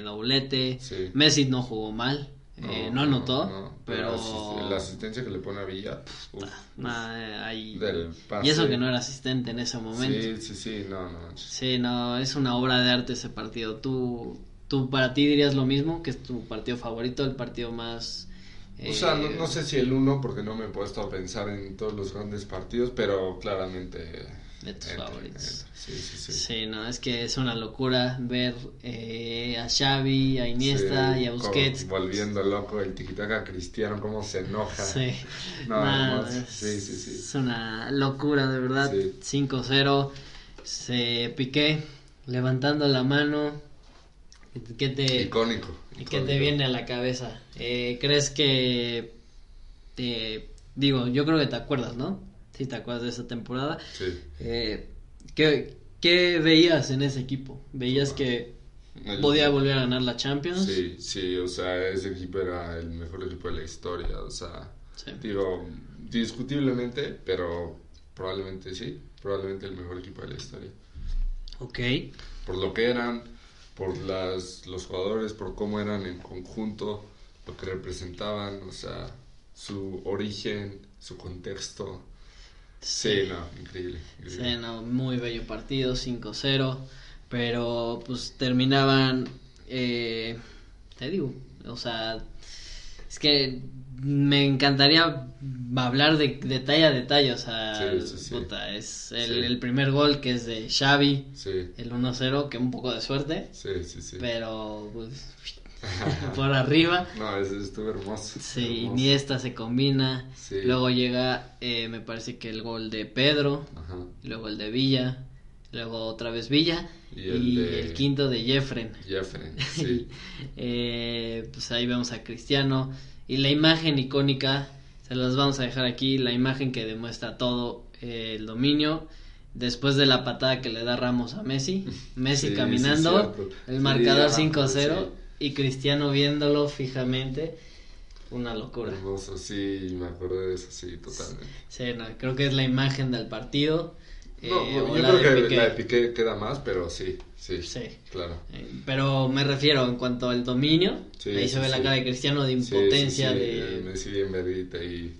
Doblete. Sí. Messi no jugó mal. Eh, no, anotó, no, pero... la asist- la asistencia que le pone a Villa, pf, uf, Nah, eh, ahí- del pase. Y eso que no era asistente en ese momento. Sí, sí, sí, no, no. Sí, no, es una obra de arte ese partido. ¿Tú, tú para ti dirías lo mismo? ¿Que es tu partido favorito, el partido más... O sea, no, eh, no sé si el uno, porque no me he puesto a pensar en todos los grandes partidos, pero claramente... De tus entra, favoritos. entra. Sí, sí, sí. Sí, no, es que es una locura ver eh, a Xavi, a Iniesta Sí, y a Busquets. como Volviendo loco el tiquitaca cristiano, cómo se enoja. Sí, No, Nada, es, Sí, sí, sí. es una locura, de verdad. Sí. 5-0, se piqué levantando la mano. ¿Qué te, Icónico. ¿Y qué te viene a la cabeza? Eh, ¿Crees que... te- digo, yo creo que te acuerdas, ¿no? Sí, te acuerdas de esa temporada. Sí. Eh, ¿qué, qué veías en ese equipo? ¿Veías que podía volver a ganar la Champions? Sí, sí, o sea, ese equipo era el mejor equipo de la historia, o sea, Sí. digo, discutiblemente, pero probablemente sí, probablemente el mejor equipo de la historia. Ok. Por lo que eran, por las, los jugadores, por cómo eran en conjunto, lo que representaban, o sea, su origen, su contexto. Sí, no, increíble. increíble. Sí, no, muy bello partido, 5-0, pero pues terminaban, eh, te digo, o sea, es que me encantaría hablar de detalle a detalle, o sea, Sí, sí, sí. puta, es el, Sí. el primer gol que es de Xavi, Sí, el 1-0, que un poco de suerte, sí, sí, sí. pero pues por arriba. No, ese estuvo hermoso. Sí, hermoso. Iniesta se combina. Sí. Luego llega, eh, me parece que el gol de Pedro. Ajá. Luego el de Villa. Luego otra vez Villa. Y Y el quinto de Jeffren. Jeffrey, sí. Eh, pues ahí vemos a Cristiano. Y la imagen icónica, se las vamos a dejar aquí. La imagen que demuestra todo eh, el dominio. Después de la patada que le da Ramos a Messi. Messi Sí, caminando. sí, el marcador Ramos, 5-0. Y Cristiano viéndolo fijamente. Una locura. Hermoso, sí, me acordé de eso, sí, totalmente. Sí, no, creo que es la imagen del partido. eh, No, yo la creo que Piqué. la de Piqué queda más, pero sí, sí, Sí. claro. Eh, Pero me refiero en cuanto al dominio. Sí, ahí se ve la sí. cara de Cristiano de impotencia, sí, de el Messi bien verguita y...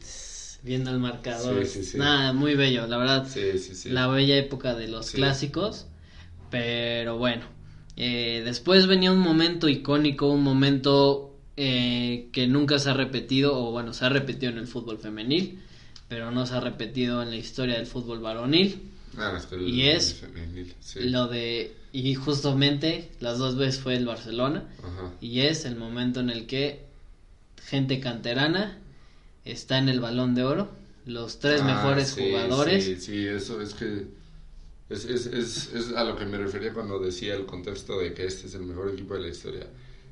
viendo el marcador. Sí, sí, sí. Nada, muy bello, la verdad. Sí, sí, sí. La bella época de los clásicos. Pero bueno, eh, después venía un momento icónico, un momento eh, que nunca se ha repetido, o bueno, se ha repetido en el fútbol femenil, pero no se ha repetido en la historia del fútbol varonil. Ah, el- Y es femenil, sí. Lo de, y justamente las dos veces fue el Barcelona, Ajá. y es el momento en el que gente canterana está en el balón de oro, los tres Ah, mejores sí, jugadores. Sí, sí, eso es que... Es, es, es, es a lo que me refería cuando decía el contexto de que este es el mejor equipo de la historia.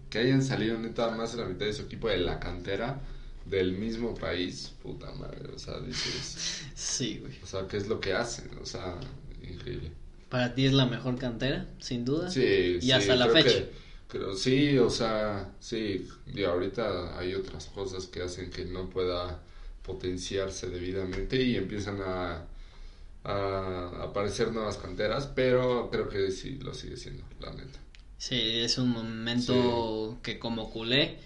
Que hayan salido neta más de la mitad de su equipo de la cantera del mismo país, puta madre, o sea, dices... Sí, güey. O sea, ¿qué es lo que hacen? O sea, increíble. Para ti es la mejor cantera, sin duda. Sí, Y sí, hasta la fecha. que- creo, sí, o sea, sí, y ahorita hay otras cosas que hacen que no pueda potenciarse debidamente y empiezan a, a aparecer nuevas canteras, pero creo que sí lo sigue siendo, la neta. Sí, es un momento que como culé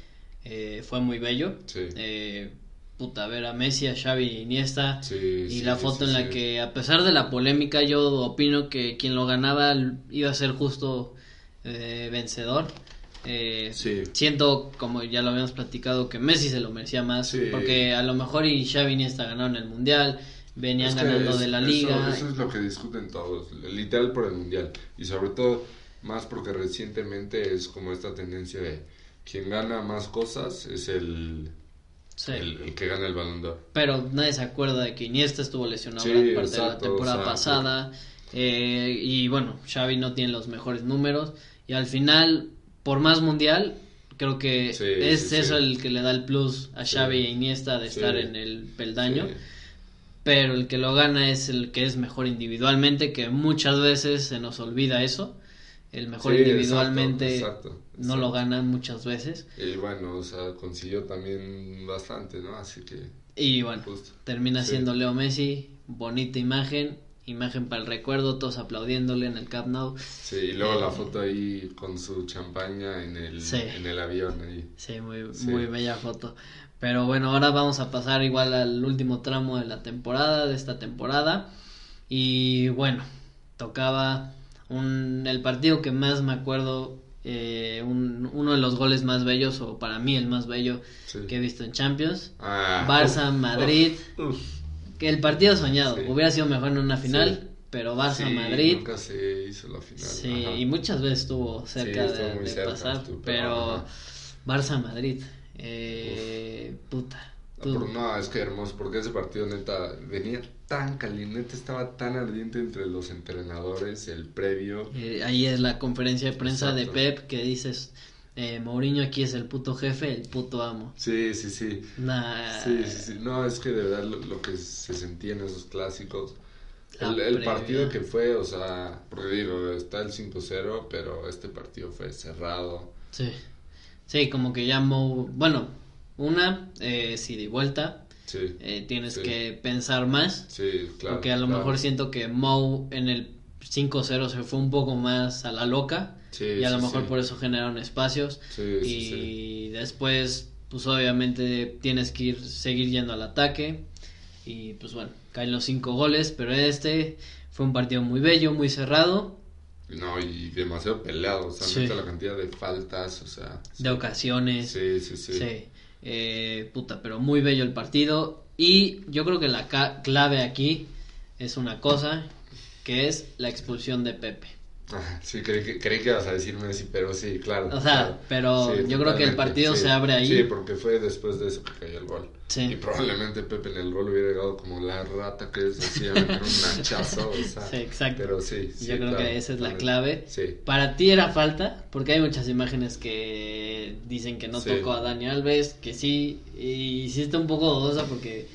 eh, fue muy bello. Sí. Eh, puta, ver a Messi, a Xavi y Iniesta. Sí, y la foto en la que, a pesar de la polémica, yo opino que quien lo ganaba iba a ser justo eh, vencedor. Eh, Sí. Siento, como ya lo habíamos platicado, que Messi se lo merecía más. Sí. Porque a lo mejor y Xavi Iniesta ganaron el Mundial, venían Es que ganando es- de la liga. Eso, es lo que discuten todos, literal por el mundial. Y sobre todo, más porque recientemente es como esta tendencia de quien gana más cosas es el, Sí. el, el que gana el balón de. Pero nadie se acuerda de que Iniesta estuvo lesionado Sí, gran parte de la temporada pasada. eh, y bueno, Xavi no tiene los mejores números. Y al final, por más mundial, creo que Sí, es eso el que le da el plus a. Xavi e Iniesta de estar en el peldaño. Pero el que lo gana es el que es mejor individualmente, que muchas veces se nos olvida eso. El mejor Sí, individualmente exacto, exacto, no lo ganan muchas veces. Y bueno, o sea, consiguió también bastante, ¿no? Así que, Y bueno, justo. termina Sí. siendo Leo Messi, bonita imagen imagen para el recuerdo, todos aplaudiéndole en el Camp Nou. Sí, y luego la Eh, foto ahí con su champaña en el, Sí. en el avión ahí. Sí, muy, Sí. muy bella foto. Pero bueno, ahora vamos a pasar igual al último tramo de la temporada, de esta temporada. Y bueno, tocaba un, el partido que más me acuerdo, eh, un- uno de los goles más bellos, o para mí el más bello Sí. que he visto en Champions. Ah, Barça, uf, Madrid. uf, uf. Que el partido soñado, Sí. hubiera sido mejor en una final, Sí. pero Sí, Barça-Madrid. Nunca se hizo la final. Sí, ajá. y muchas veces estuvo cerca de, muy de cerca, pasar, estuvo, pero ajá. Barça-Madrid, eh, puta. No, es que hermoso, porque ese partido neta venía tan caliente, neta estaba tan ardiente entre los entrenadores, el previo. eh, ahí es la conferencia de prensa Exacto. de Pep que dices, eh, Mourinho aquí es el puto jefe, el puto amo. Sí, sí, sí. Nah, Sí, sí, sí. No, es que de verdad lo, lo que se sentía en esos clásicos. El, partido que fue, o sea, porque digo, está el 5-0, pero este partido fue cerrado. Sí, sí, como que ya Mou, bueno, una, eh, si de vuelta, Sí, eh, tienes Sí. que pensar más, sí, claro. porque a lo claro. mejor siento que Mou en el 5-0 se fue un poco más a la loca. Sí, y a lo sí, mejor sí. por eso generaron espacios Sí, y sí, sí. después pues obviamente tienes que ir seguir yendo al ataque y pues bueno caen los cinco goles pero este fue un partido muy bello muy cerrado No, y demasiado peleado, o sea, Sí. la cantidad de faltas, o sea. sí. de ocasiones Sí, sí, sí. sí, Eh, puta pero muy bello el partido y yo creo que la clave aquí es una cosa que es la expulsión de Pepe sí, creí que, creí que ibas a decir Messi, pero sí, claro. O sea, pero yo creo que el partido sí. se abre ahí. Sí, porque fue después de eso que cayó el gol. Sí. Y probablemente Pepe en el gol hubiera llegado como la rata que es así a meter un hachazo, o sea. Sí, exacto. Pero sí, Yo creo claro, que esa es la clave. Sí. Para ti era falta, porque hay muchas imágenes que dicen que no tocó a Dani Alves, que sí, y sí está un poco dudosa porque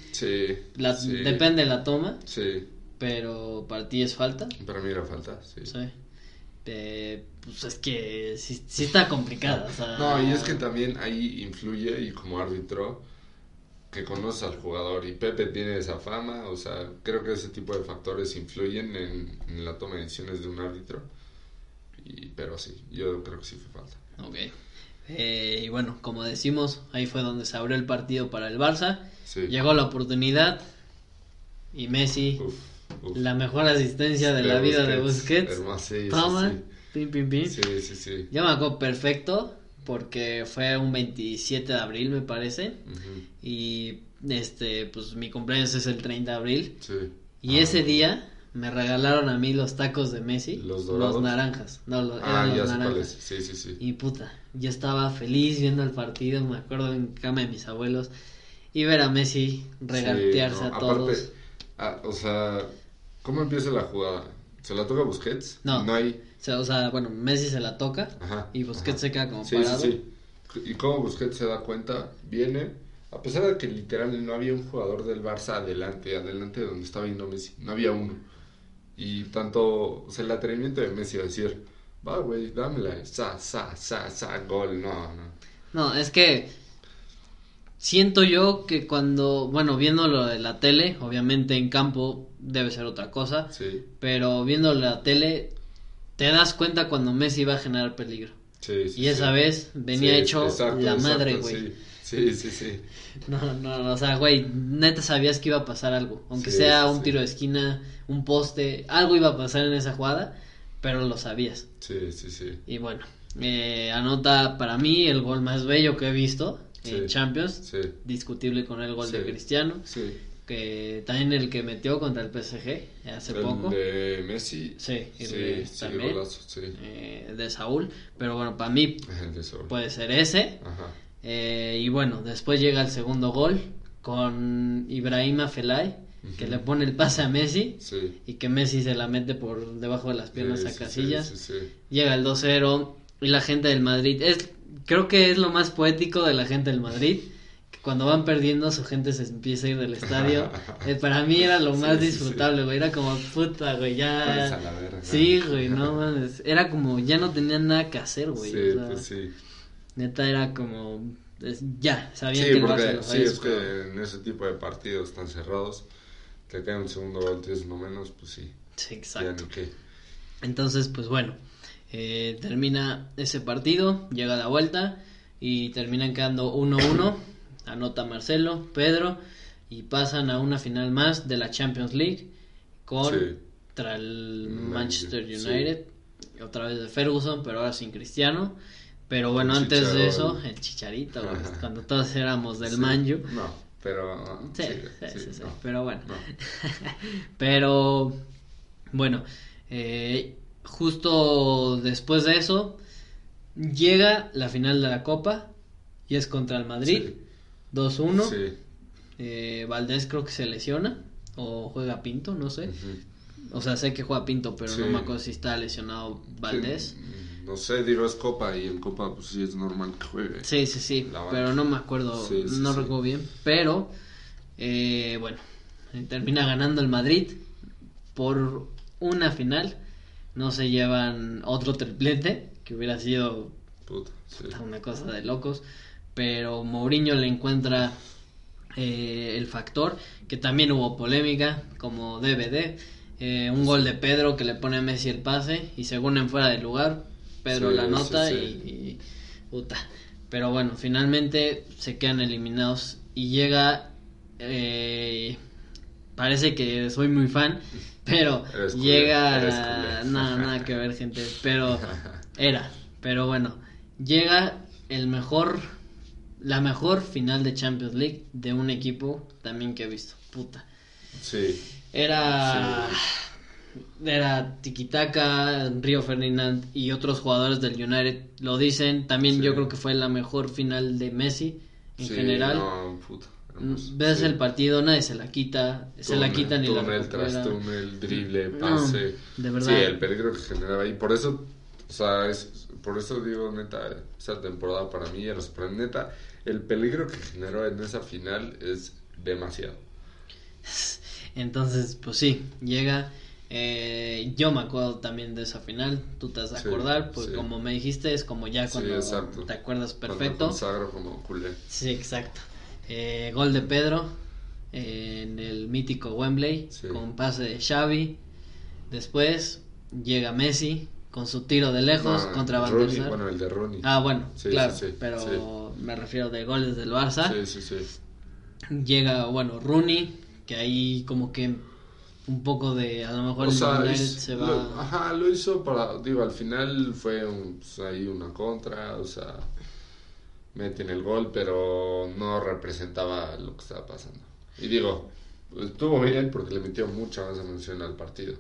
la, sí, depende de la toma, Sí, pero para ti es falta. para mí era falta, sí. Sí. Eh, pues es que sí, sí está complicada. o sea, No, y es que también ahí influye y como árbitro que conoces al jugador y Pepe tiene esa fama, o sea, creo que ese tipo de factores influyen en, en la toma de decisiones de un árbitro. Y, pero sí, yo creo que sí fue falta. Ok. Eh, y bueno, como decimos, ahí fue donde se abrió el partido para el Barça. Sí. Llegó la oportunidad y Messi, Uf, uf. la mejor asistencia de, la vida de Busquets. Hermoso, sí, sí, Toma, sí. pim, pim, pim. Sí, sí, sí. Yo me acuerdo perfecto porque fue un 27 de abril, me parece. Y este, pues mi cumpleaños es el 30 de abril. sí. Y Ah, ese día me regalaron a mí los tacos de Messi. ¿Los dorados? naranjas. No, los, Ah, eran los naranjas. Sí, sí, sí. Y puta, yo estaba feliz viendo el partido, me acuerdo en cama de mis abuelos. Y ver a Messi regatearse Sí, no, a todos. Aparte, ah, o sea, ¿cómo empieza la jugada? ¿Se la toca Busquets? No. No hay. O sea, bueno, Messi se la toca Ajá. y Busquets ajá. se queda como Sí, parado. sí, sí. ¿Y cómo Busquets se da cuenta? Viene, a pesar de que literal no había un jugador del Barça adelante, adelante de donde estaba yendo Messi, no había uno. Y tanto, o sea, el atrevimiento de Messi a decir, va, güey, dámela, sa, sa, sa, sa, gol, no, no. No, es que siento yo que cuando, bueno, viéndolo de la tele, obviamente en campo debe ser otra cosa, Sí, pero viendo la tele te das cuenta cuando Messi va a generar peligro. sí, sí. Y esa vez venía hecho exacto, la exacto, madre, güey. Sí, sí, sí. No, no, no, o sea, güey, neta sabías que iba a pasar algo. Aunque sea un tiro de esquina, un poste, algo iba a pasar en esa jugada, pero lo sabías. Sí, sí, sí. Y bueno, eh, anota para mí el gol más bello que he visto Sí. en Champions. Sí, Discutible con el gol de. Cristiano. Que también el que metió contra el PSG hace el poco. de Messi. Sí, el de- también. golazo, eh, de Saúl. Pero bueno, para mí puede ser ese. Ajá. Eh, y bueno, después llega el segundo gol con Ibrahima Felay, que le pone el pase a Messi Sí. y que Messi se la mete por debajo de las piernas Sí, a Casillas. Sí. Llega el 2-0 y la gente del Madrid, es creo que es lo más poético de la gente del Madrid, que cuando van perdiendo su gente se empieza a ir del estadio. Eh, para mí era lo Sí, más sí, disfrutable, güey, era como puta, güey, ya... a la verga. Sí, güey, no mames, era como ya no tenían nada que hacer, güey. Sí, o sea, pues sí. Neta era como ya, sabían Sí, que el porque los sí, es que en ese tipo de partidos tan cerrados, que cae un segundo gol, tienes uno menos, pues sí. Sí, Ya exacto. ni qué. Entonces, pues bueno, eh, termina ese partido, llega la vuelta y terminan quedando 1-1. Anota Marcelo, Pedro y pasan a una final más de la Champions League contra el Manchester sí. United. Otra vez de Ferguson, pero ahora sin Cristiano. Pero bueno, El antes de eso, el Chicharito, cuando todos éramos del Sí. Manju. No, pero. Sí, sí, sí, sí, no, pero bueno. no. Pero bueno, eh, justo después de eso llega la final de la Copa y es contra el Madrid, Sí. 2-1. Sí. Eh, Valdés creo que se lesiona o juega Pinto, no sé. O sea, sé que juega Pinto, pero no me acuerdo si está lesionado Valdés. Sí, No sé, digo, es Copa y en Copa, pues sí es normal que juegue. Sí, sí, sí, pero no me acuerdo, no recuerdo bien, pero eh, bueno, termina ganando el Madrid por una final, no se llevan otro triplete, que hubiera sido Puta, sí. una cosa de locos, pero Mourinho le encuentra eh, el factor, que también hubo polémica, como DVD, eh, un gol de Pedro que le pone a Messi el pase y según en fuera de lugar, Pedro Sí, la nota sí, y, sí. y- puta. Pero bueno, finalmente se quedan eliminados y llega, eh, parece que soy muy fan, pero Eres llega, eres nada, nada que ver gente, pero era, pero bueno, llega el mejor, la mejor final de Champions League de un equipo también que he visto, puta. Sí. Era, era Tikitaka, Río Ferdinand y otros jugadores del United lo dicen. También Sí. yo creo que fue la mejor final de Messi en Sí, general. No, puta. Hermoso. Mm, Ves Sí. el partido, nadie se la quita, se la Túnel, quita ni la túnel tras túnel, drible, No, pase. de verdad. Sí, el peligro que generaba ahí. Por eso, o sea, es, por eso digo, neta, esa temporada para mí era super neta. El peligro que generó en esa final es demasiado. Entonces, pues sí, llega. eh, yo me acuerdo también de esa final, tú te has de Sí, acordar, porque sí. como me dijiste, es como ya cuando te acuerdas Cuando perfecto. consagro como culé. Sí, exacto. Eh, gol de Pedro eh, en el mítico Wembley Sí. con pase de Xavi. Después llega Messi con su tiro de lejos No, contra Van Rooney. Bueno, el de Rooney. Ah, bueno, Sí, claro, sí, pero me refiero de goles del Barça. Llega, bueno, Rooney, que ahí como que un poco de, a lo mejor O el sea, se lo- va... ajá, lo hizo para, digo, al final fue un, pues, ahí una contra, o sea, meten el gol, pero no representaba lo que estaba pasando. Y digo, estuvo bien porque le metió mucha más emoción al partido.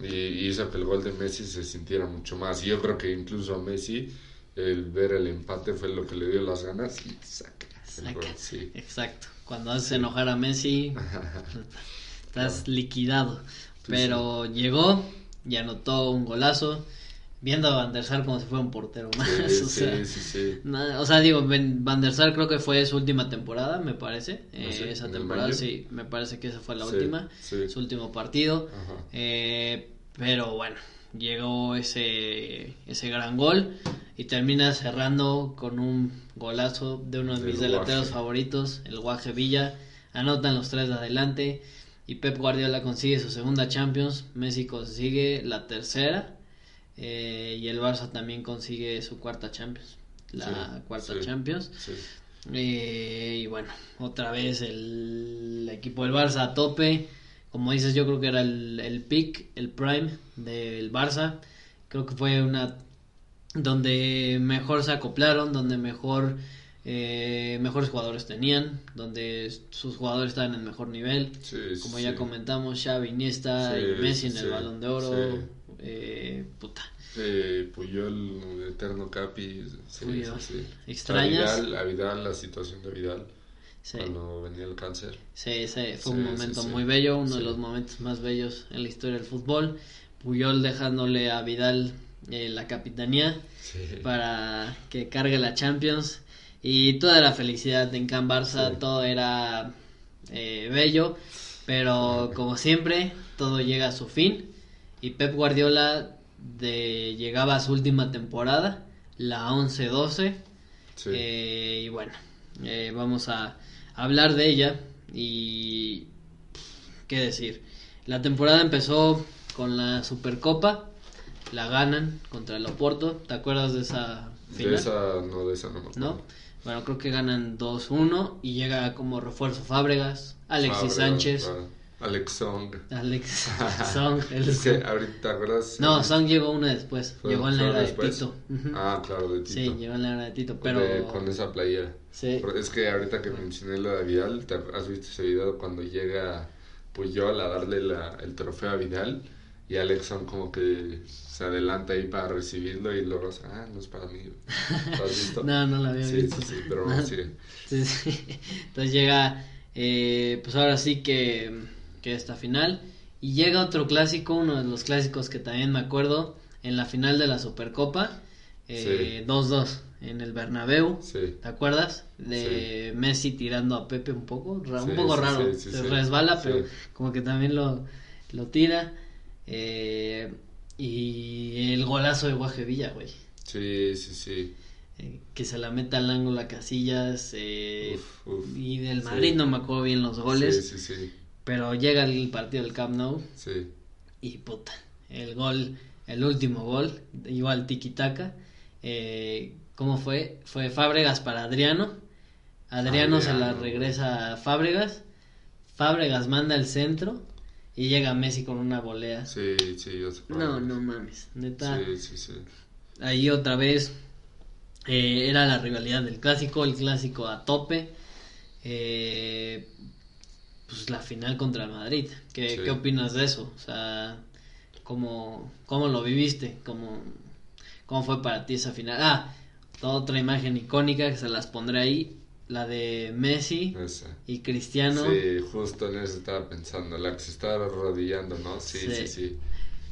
Y, y hizo que el gol de Messi se sintiera mucho más. Y yo creo que incluso a Messi, el ver el empate fue lo que le dio las ganas y saca el Saca. gol, sí. Exacto. Cuando haces enojar a Messi, estás liquidado. Pero llegó y anotó un golazo, viendo a Van der Sar como si fuera un portero más. Sí, o, sea, sí, sí, sí. nada- o sea, digo, Van der Sar creo que fue su última temporada, me parece. eh, esa ¿En el temporada, sí, me parece que esa fue la última, sí. su último partido. Eh, pero bueno, llegó ese, ese gran gol y termina cerrando con un golazo de uno de mis delanteros Guaje. favoritos, el Guaje Villa. Anotan los tres de adelante y Pep Guardiola consigue su segunda Champions, Messi consigue la tercera eh, y el Barça también consigue su cuarta Champions, la Sí, cuarta sí. Champions. Sí. Eh, y bueno, otra vez el, equipo del Barça a tope. Como dices, yo creo que era el, el peak, el prime del Barça. Creo que fue una donde mejor se acoplaron, donde mejor eh, mejores jugadores tenían, donde sus jugadores estaban en mejor nivel. Sí, Como sí, ya comentamos, Xavi, Iniesta Sí, y Messi en el Balón de Oro. Sí. Eh, puta. Eh, Puyol, Eterno Capi. Sí, Puyol. sí, sí. ¿Extrañas? A Vidal, a Vidal, la situación de Vidal Sí. cuando venía el cáncer. Sí, ese fue Sí, un sí, momento sí. muy bello, uno de Sí. los momentos más bellos en la historia del fútbol. Puyol dejándole a Vidal eh, la capitanía Sí. para que cargue la Champions y toda la felicidad en Can Barça, Sí. todo era eh, bello, pero como siempre todo llega a su fin y Pep Guardiola de, llegaba a su última temporada, la 11-12. Sí. Eh, y bueno, eh, vamos a hablar de ella y qué decir. La temporada empezó con la Supercopa, la ganan contra el Oporto. ¿Te acuerdas de esa final? De esa, no, de esa no me acuerdo. ¿No? Bueno, creo que ganan 2-1 y llega como refuerzo Fábregas, Alexis Fábregas, Sánchez. Alex Song. Alex Song. el es que Song. ahorita, ¿te acuerdas? No, Song llegó una después, Fue- llegó en la era de. Tito. Ah, claro, de Tito. Sí, llegó en la era de Tito, pero... De- con esa playera. Sí. Pero Es que ahorita que mencioné lo de Vidal, ¿te has visto ese video cuando llega Puyol a darle la, el trofeo a Vidal? Y Alexon como que se adelanta ahí para recibirlo y luego, ah, no es para mí. ¿Lo has visto? No, no lo había sí, visto. Sí, sí, pero No. Sí, sí. Entonces llega, eh, pues ahora sí que, que esta final. Y llega otro clásico, uno de los clásicos que también me acuerdo, en la final de la Supercopa, eh, 2-2 en el Bernabéu. Sí. ¿Te acuerdas? De Messi tirando a Pepe un poco, un poco raro, se resbala, pero como que también lo, lo tira. Eh, y el golazo de Guaje Villa, güey. Sí, sí, sí. Eh, que se la mete al ángulo a Casillas. eh, Uf, uf. y del Sí. Madrid no me acuerdo bien los goles. Sí, sí, sí. Pero llega el partido del Camp Nou Sí. y puta. El gol, el último gol, igual tiki-taka. Eh, ¿Cómo fue? Fue Fábregas para Adriano. Adriano, se la regresa a Fábregas. Fábregas manda el centro y llega Messi con una volea. Sí, sí, yo sé. No, no mames. Neta. Sí, sí, sí. ahí otra vez eh, era la rivalidad del clásico, el clásico a tope. Eh, pues la final contra el Madrid. ¿Qué, Sí. ¿qué opinas de eso? O sea, ¿cómo, cómo lo viviste? ¿Cómo, ¿Cómo fue para ti esa final? Ah, otra imagen icónica que se las pondré ahí, la de Messi Esa. y Cristiano. Sí, justo en eso estaba pensando, la que se estaba arrodillando, ¿no? Sí, Sí. sí, sí.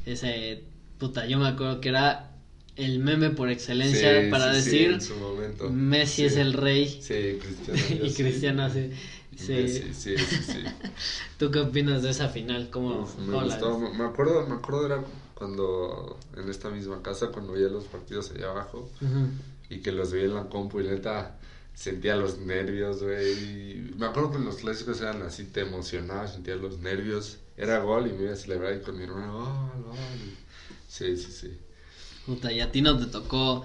Ese, puta, yo me acuerdo que era el meme por excelencia Sí, para decir en su momento. Messi es el rey. Sí, Cristiano. y. Cristiano así. Sí. Sí, sí, sí. ¿Tú qué opinas de esa final? ¿Cómo, Uf, me gustó, me acuerdo, me acuerdo era cuando en esta misma casa cuando veía los partidos allá abajo y que los veía en la compu y neta sentía los nervios, güey. Me acuerdo que los clásicos eran así, te emocionabas, sentías los nervios. Era gol y me iba a celebrar y con mi hermano, gol, gol. Sí, sí, sí. Puta, y a ti no te tocó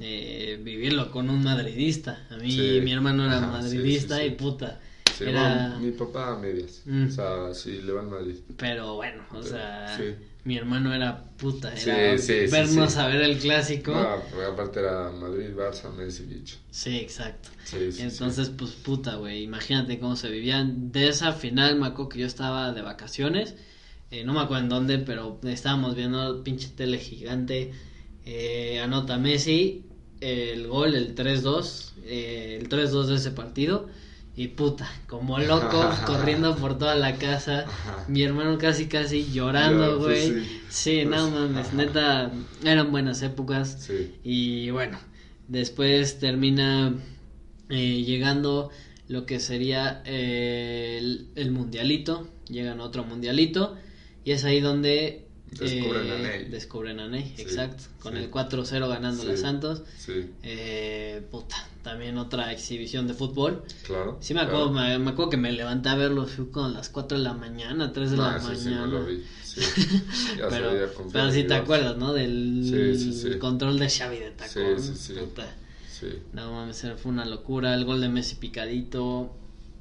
eh, vivirlo con un madridista. A mí, Sí. mi hermano era Ajá, madridista sí, sí. y puta. Sí, era... bueno, mi papá a medias. Mm. O sea, sí, le va al Madrid. Pero bueno, o sea, Sí. mi hermano era puta. Era sí, vernos a ver el clásico. No, aparte era Madrid, Barça, Messi, bicho. Sí, exacto. Sí, sí, Entonces, pues puta, güey, imagínate cómo se vivían. De esa final me acuerdo que yo estaba de vacaciones, eh, no me acuerdo en dónde, pero estábamos viendo pinche tele gigante. Eh, anota Messi el gol, el 3-2, eh, el 3-2 de ese partido. Y puta, como loco, corriendo por toda la casa. Ajá. Mi hermano casi, casi llorando, Ya, pues, güey. sí. sí, no Pues, mames, ajá. neta, eran buenas épocas. Sí. Y bueno, después termina eh, llegando lo que sería eh, el, el mundialito. Llegan a otro mundialito. Y es ahí donde Descubren eh, a Ney. descubren a Ney, Sí, exacto. Con sí. el 4-0 ganando a Sí. Santos. Sí, Eh, puta, también otra exhibición de fútbol. claro. Sí me acuerdo, claro. me, me acuerdo que me levanté a verlo fui con las 4 de la mañana, 3 de No, la eso sí mañana. me lo vi. Sí. Ya pero, pero sí te acuerdas, ¿no? Del control de Xavi de tacón. Sí, sí, sí. puta. Sí. No mames, fue una locura. El gol de Messi picadito.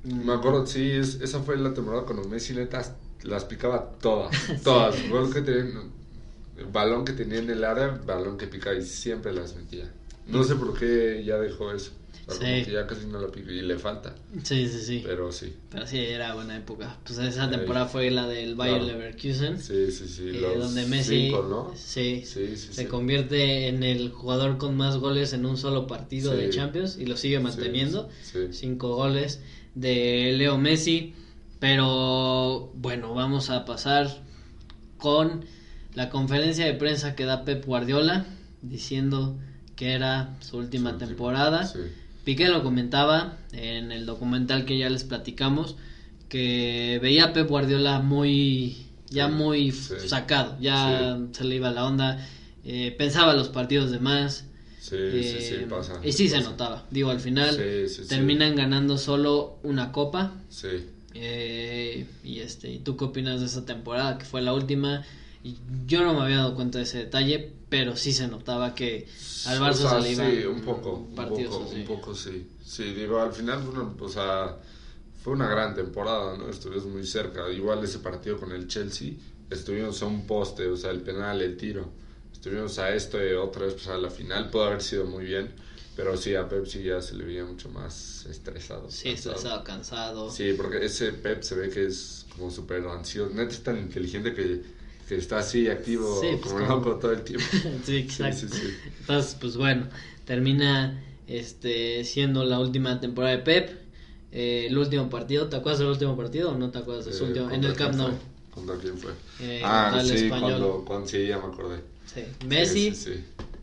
Me acuerdo, sí, es- esa fue la temporada cuando Messi neta las picaba todas, todas. El gol que tenía, el balón que tenía en el área, el balón que picaba y siempre las metía. No sé por qué ya dejó eso. O sea, Sí. como que ya casi no la pica y le falta. Sí, sí, sí. Pero, Pero sí. sí, era buena época. Pues esa temporada fue la del Bayer Claro. Leverkusen. Sí, sí, sí. eh, donde Messi cinco, ¿no? sí, Sí, sí, se sí. convierte en el jugador con más goles en un solo partido Sí. de Champions y lo sigue manteniendo. Sí, sí. Cinco goles de Leo Messi. Pero bueno, vamos a pasar con la conferencia de prensa que da Pep Guardiola diciendo que era su última temporada. sí. Piqué lo comentaba en el documental que ya les platicamos que veía a Pep Guardiola muy ya Sí, muy sí. sacado, ya se le iba la onda, eh, pensaba los partidos de más. Sí, eh, sí, sí, pasa. y sí se notaba. Digo, al final Sí, sí, sí. terminan ganando solo una copa. Sí. Eh, y este, ¿y tú qué opinas de esa temporada que fue la última? Yo no me había dado cuenta de ese detalle, pero sí se notaba que al Barça O sea, se le iban Sí, un poco, un poco, así. un poco sí. Sí, digo, al final fue una, o sea, fue una gran temporada, ¿no? Estuvimos muy cerca. Igual ese partido con el Chelsea, estuvimos a un poste, o sea, el penal, el tiro. Estuvimos a esto y otra vez pues, a la final, pudo haber sido muy bien. Pero sí, a Pep sí ya se le veía mucho más estresado. Sí, cansado. estresado, cansado. Sí, porque ese Pep se ve que es como súper ansioso. Neta es tan inteligente que, que está así activo Sí, pues, como loco todo el tiempo. Sí, exacto. Sí. Entonces, pues bueno, termina este siendo la última temporada de Pep. Eh, el último partido, ¿te acuerdas del último partido o no te acuerdas de su Eh, último? En ¿contra el Camp Nou. ¿Contra quién fue? Eh, ah, sí, cuando, cuando sí, ya me acordé. Sí. Messi sí.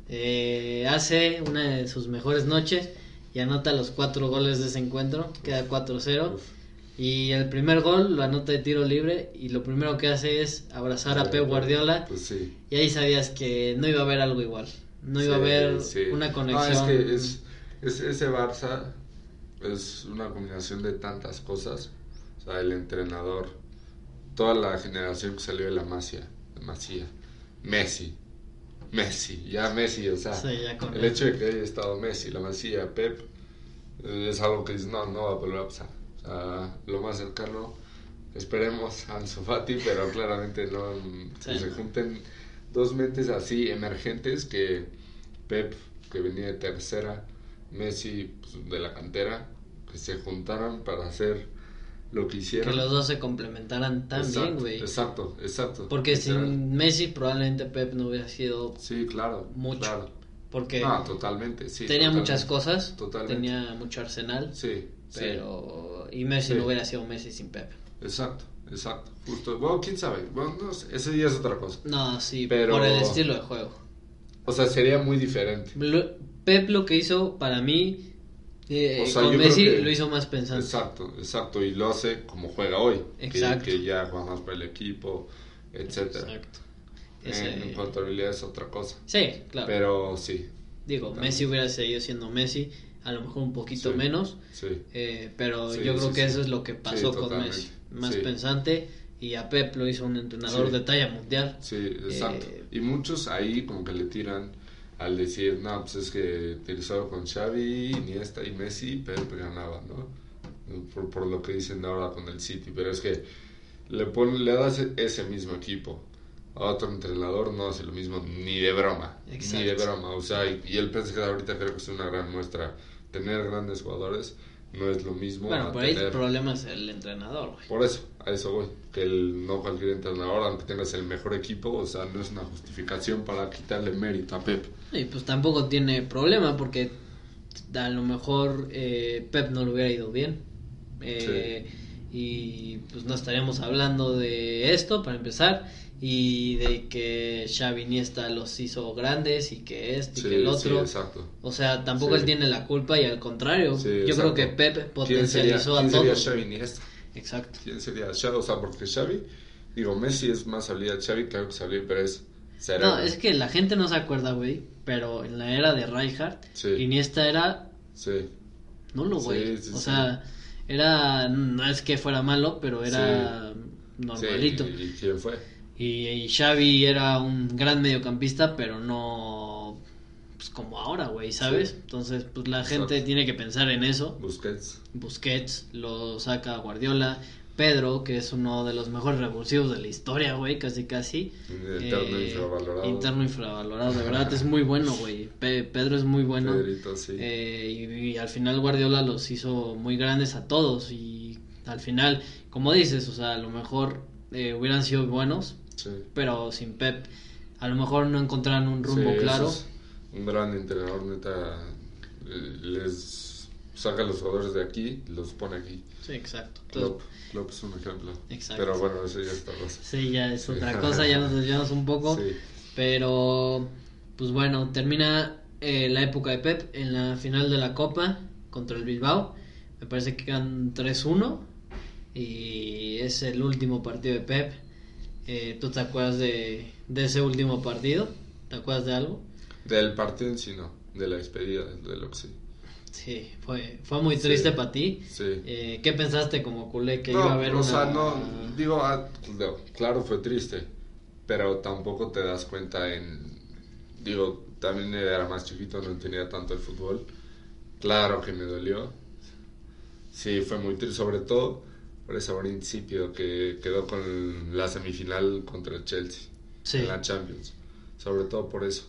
Eh, hace una de sus mejores noches y anota los cuatro goles de ese encuentro, queda 4-0. Uf. Y el primer gol lo anota de tiro libre y lo primero que hace es abrazar a Pep Guardiola Pues sí. y ahí sabías que no iba a haber algo igual, no iba a haber sí. una conexión. es que es, es- ese Barça es una combinación de tantas cosas. O sea, el entrenador, toda la generación que salió de la Masia, de Masía, Messi, Messi, ya Messi, o sea, Sí, ya con el hecho de que haya estado Messi, la Masía, Pep, eh, es algo que dices, no, no va a volver a pasar. O sea, lo más cercano, esperemos Ansu Fati, pero claramente no Sí. que se junten dos mentes así emergentes que Pep, que venía de tercera, Messi pues, de la cantera, que se juntaran para hacer lo que que hicieron. los dos se complementaran tan Exacto, bien, güey. Exacto, exacto. Porque Literal. sin Messi probablemente Pep no hubiera sido Sí, claro. mucho. Claro. porque No, totalmente, sí. tenía totalmente. muchas cosas, Totalmente. tenía mucho arsenal, Sí, sí. pero y Messi Sí. no hubiera sido Messi sin Pep. Exacto, exacto. Justo. Bueno, quién sabe. Bueno, no ese día es otra cosa. No, sí, Pero- por el estilo de juego. O sea, sería muy diferente. Pep lo que hizo para mí eh, O sea, con yo creo Messi que- lo hizo más pensante. Exacto, exacto. Y lo hace como juega hoy. que- Exacto. Que, ya juega más para el equipo, etcétera. Exacto. En, Ese- en cuanto a habilidad es otra cosa. Sí, claro. Pero sí, Digo, también. Messi hubiera seguido siendo Messi, a lo mejor un poquito Sí. menos, sí. eh, pero Sí, yo creo que eso es lo que pasó con totalmente. Messi. Más pensante y a Pep lo hizo un entrenador de talla mundial. Sí, exacto. Eh, y muchos ahí como que le tiran al decir, no, pues es que utilizado con Xavi, Iniesta y Messi, Pep ganaba, ¿no? Por, por lo que dicen ahora con el City, pero es que le pon, le das ese mismo equipo a otro entrenador, no hace lo mismo ni de broma, Exacto. ni de broma, o sea, y, y el PSG ahorita creo que es una gran muestra. Tener grandes jugadores no es lo mismo Bueno, por ahí tener... el problema es el entrenador, güey. Por eso, a eso voy. Que el, no cualquier entrenador, aunque tengas el mejor equipo, o sea, no es una justificación para quitarle mérito a Pep. Y pues tampoco tiene problema porque a lo mejor eh, Pep no le hubiera ido bien. Eh, Y pues no estaríamos hablando de esto para empezar. Y de que Xavi Iniesta los hizo grandes y que este y Sí, que el sí, otro. exacto. o sea, tampoco Sí. él tiene la culpa y al contrario. Sí, yo creo exacto. que Pep ¿Quién potencializó sería, quién a sería todos. Xavi Iniesta? Exacto. ¿Quién sería Xavi? O sea, porque Xavi, digo, Messi es más habilidad. Xavi, claro que sabía, pero es cerebro. No, es que la gente no se acuerda, güey. Pero en la era de Rijkaard, Sí. Iniesta era Sí, nulo, güey. Sí, sí, o sí. sea, era. No es que fuera malo, pero era normalito. Sí, ¿Y, y quién fue? Y, y Xavi era un gran mediocampista, pero no. Pues como ahora, güey, ¿sabes? Sí. Entonces, pues la gente tiene que pensar en eso. Busquets. Busquets lo saca Guardiola. Pedro, que es uno de los mejores revulsivos de la historia, güey, casi casi. Interno Eh, infravalorado. Interno infravalorado, de verdad es muy bueno, güey. Pe- Pedro es muy bueno. Pedrito, sí. Eh, y, y al final Guardiola los hizo muy grandes a todos. Y al final, como dices, o sea, a lo mejor eh, hubieran sido buenos, sí. pero sin Pep, a lo mejor no encontraron un rumbo Sí, claro. es un gran entrenador, neta. Les saca a los jugadores de aquí y los pone aquí. Sí, exacto. Klopp, Klopp es un ejemplo. Exacto. Pero bueno, eso ya está cosa. sí, ya es otra cosa, ya nos desviamos un poco. Sí. Pero, pues bueno, termina eh, la época de Pep en la final de la Copa contra el Bilbao. Me parece que quedan 3-1 y es el último partido de Pep. Eh, ¿Tú te acuerdas de, de ese último partido? ¿Te acuerdas de algo? Del partido en sí no, de la despedida, de lo que sí. Fue, fue muy triste para ti. Sí. Eh, ¿Qué pensaste como culé que no, iba a haber o una... sea, no, digo, ah, no, claro fue triste, pero tampoco te das cuenta en, digo, también era más chiquito, no tenía tanto el fútbol, claro que me dolió, sí, fue muy triste, sobre todo por ese principio que quedó con la semifinal contra el Chelsea Sí. en la Champions, sobre todo por eso.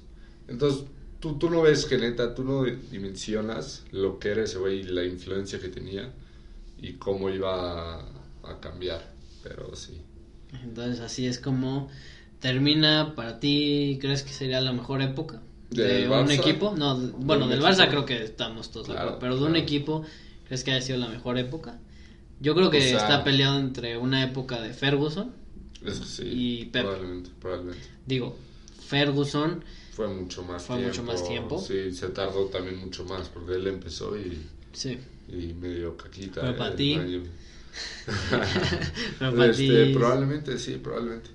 Entonces, tú, tú no ves que neta, tú no dimensionas lo que era ese güey y la influencia que tenía y cómo iba a, a cambiar, pero sí. Entonces así es como termina para ti, ¿crees que sería la mejor época? ¿De ¿Del un equipo? No, bueno, del. Barça creo que estamos todos de acuerdo, pero de un equipo, ¿crees que haya sido la mejor época? Yo creo que O sea- está peleado entre una época de Ferguson, Eso sí, Y Pep. probablemente, probablemente. digo, Ferguson, Fue mucho más Fue tiempo. mucho más tiempo. Sí, se tardó también mucho más porque él empezó y, sí, y medio caquita. Pero para eh, ti. año. pero para Este, ti, Probablemente, sí, probablemente.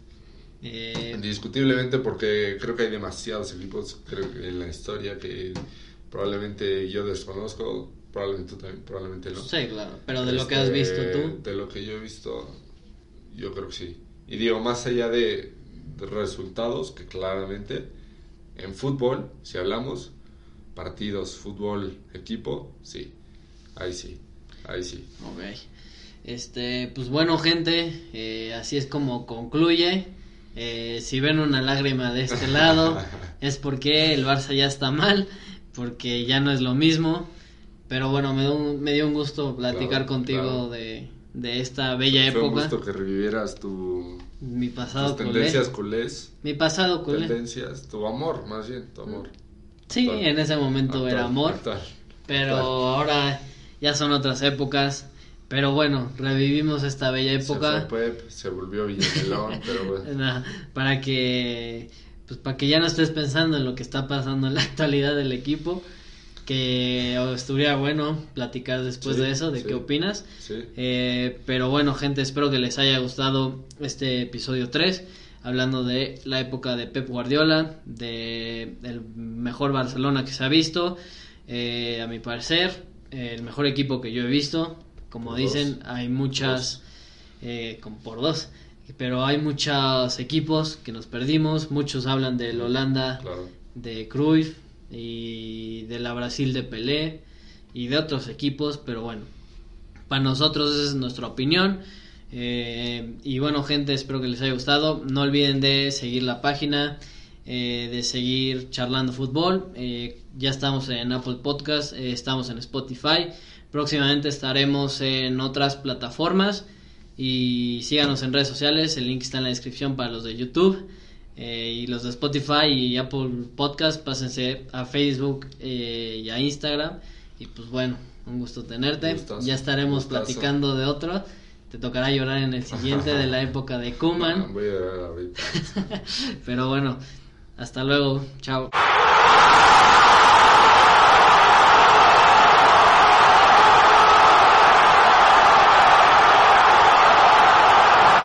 eh, Indiscutiblemente porque creo que hay demasiados equipos creo que en la historia que probablemente yo desconozco, probablemente tú también, probablemente no. sí, claro, pero de lo que has visto Este, tú, De lo que yo he visto, yo creo que sí. Y digo, más allá de, de resultados, que claramente en fútbol, si hablamos, partidos, fútbol, equipo, sí. Ahí sí, ahí sí. Ok. Este, pues bueno, gente, eh, así es como concluye. Eh, si ven una lágrima de este lado, es porque el Barça ya está mal, porque ya no es lo mismo. Pero bueno, me dio un, me dio un gusto platicar Claro, contigo claro. de, de esta bella Fue un época. gusto que revivieras tu, Mi pasado tus tendencias culés. Mi pasado culé. Tendencias, tu amor, más bien, tu amor. Sí, Actual. en ese momento Actual, era amor. actual. Pero ahora ya son otras épocas. Pero bueno, revivimos esta bella época. Se fue Pep, se volvió Villamelón, pero bueno. Nah, para que pues para que ya no estés pensando en lo que está pasando en la actualidad del equipo que estuviera bueno platicar después Sí, de eso de sí. qué opinas Sí. Eh, pero bueno gente espero que les haya gustado este episodio 3 hablando de la época de Pep Guardiola de el mejor Barcelona que se ha visto eh, a mi parecer el mejor equipo que yo he visto como Por dicen dos. hay muchas eh, como por dos. Pero hay muchos equipos que nos perdimos. Muchos hablan del Holanda Claro. de Cruyff y de la Brasil de Pelé y de otros equipos. Pero bueno, para nosotros esa es nuestra opinión. Eh, y bueno, gente, espero que les haya gustado. No olviden de seguir la página, eh, de seguir charlando fútbol. Eh, ya estamos en Apple Podcast, estamos en Spotify. Próximamente estaremos en otras plataformas. Y síganos en redes sociales. El link está en la descripción para los de YouTube. Eh, y los de Spotify y Apple Podcast, pásense a Facebook eh, y a Instagram. Y pues bueno, un gusto tenerte. Ya estaremos gustazo. platicando de otro. Te tocará llorar en el siguiente de la época de Kuman. No, voy a ver ahorita. Pero bueno, hasta luego. Chao.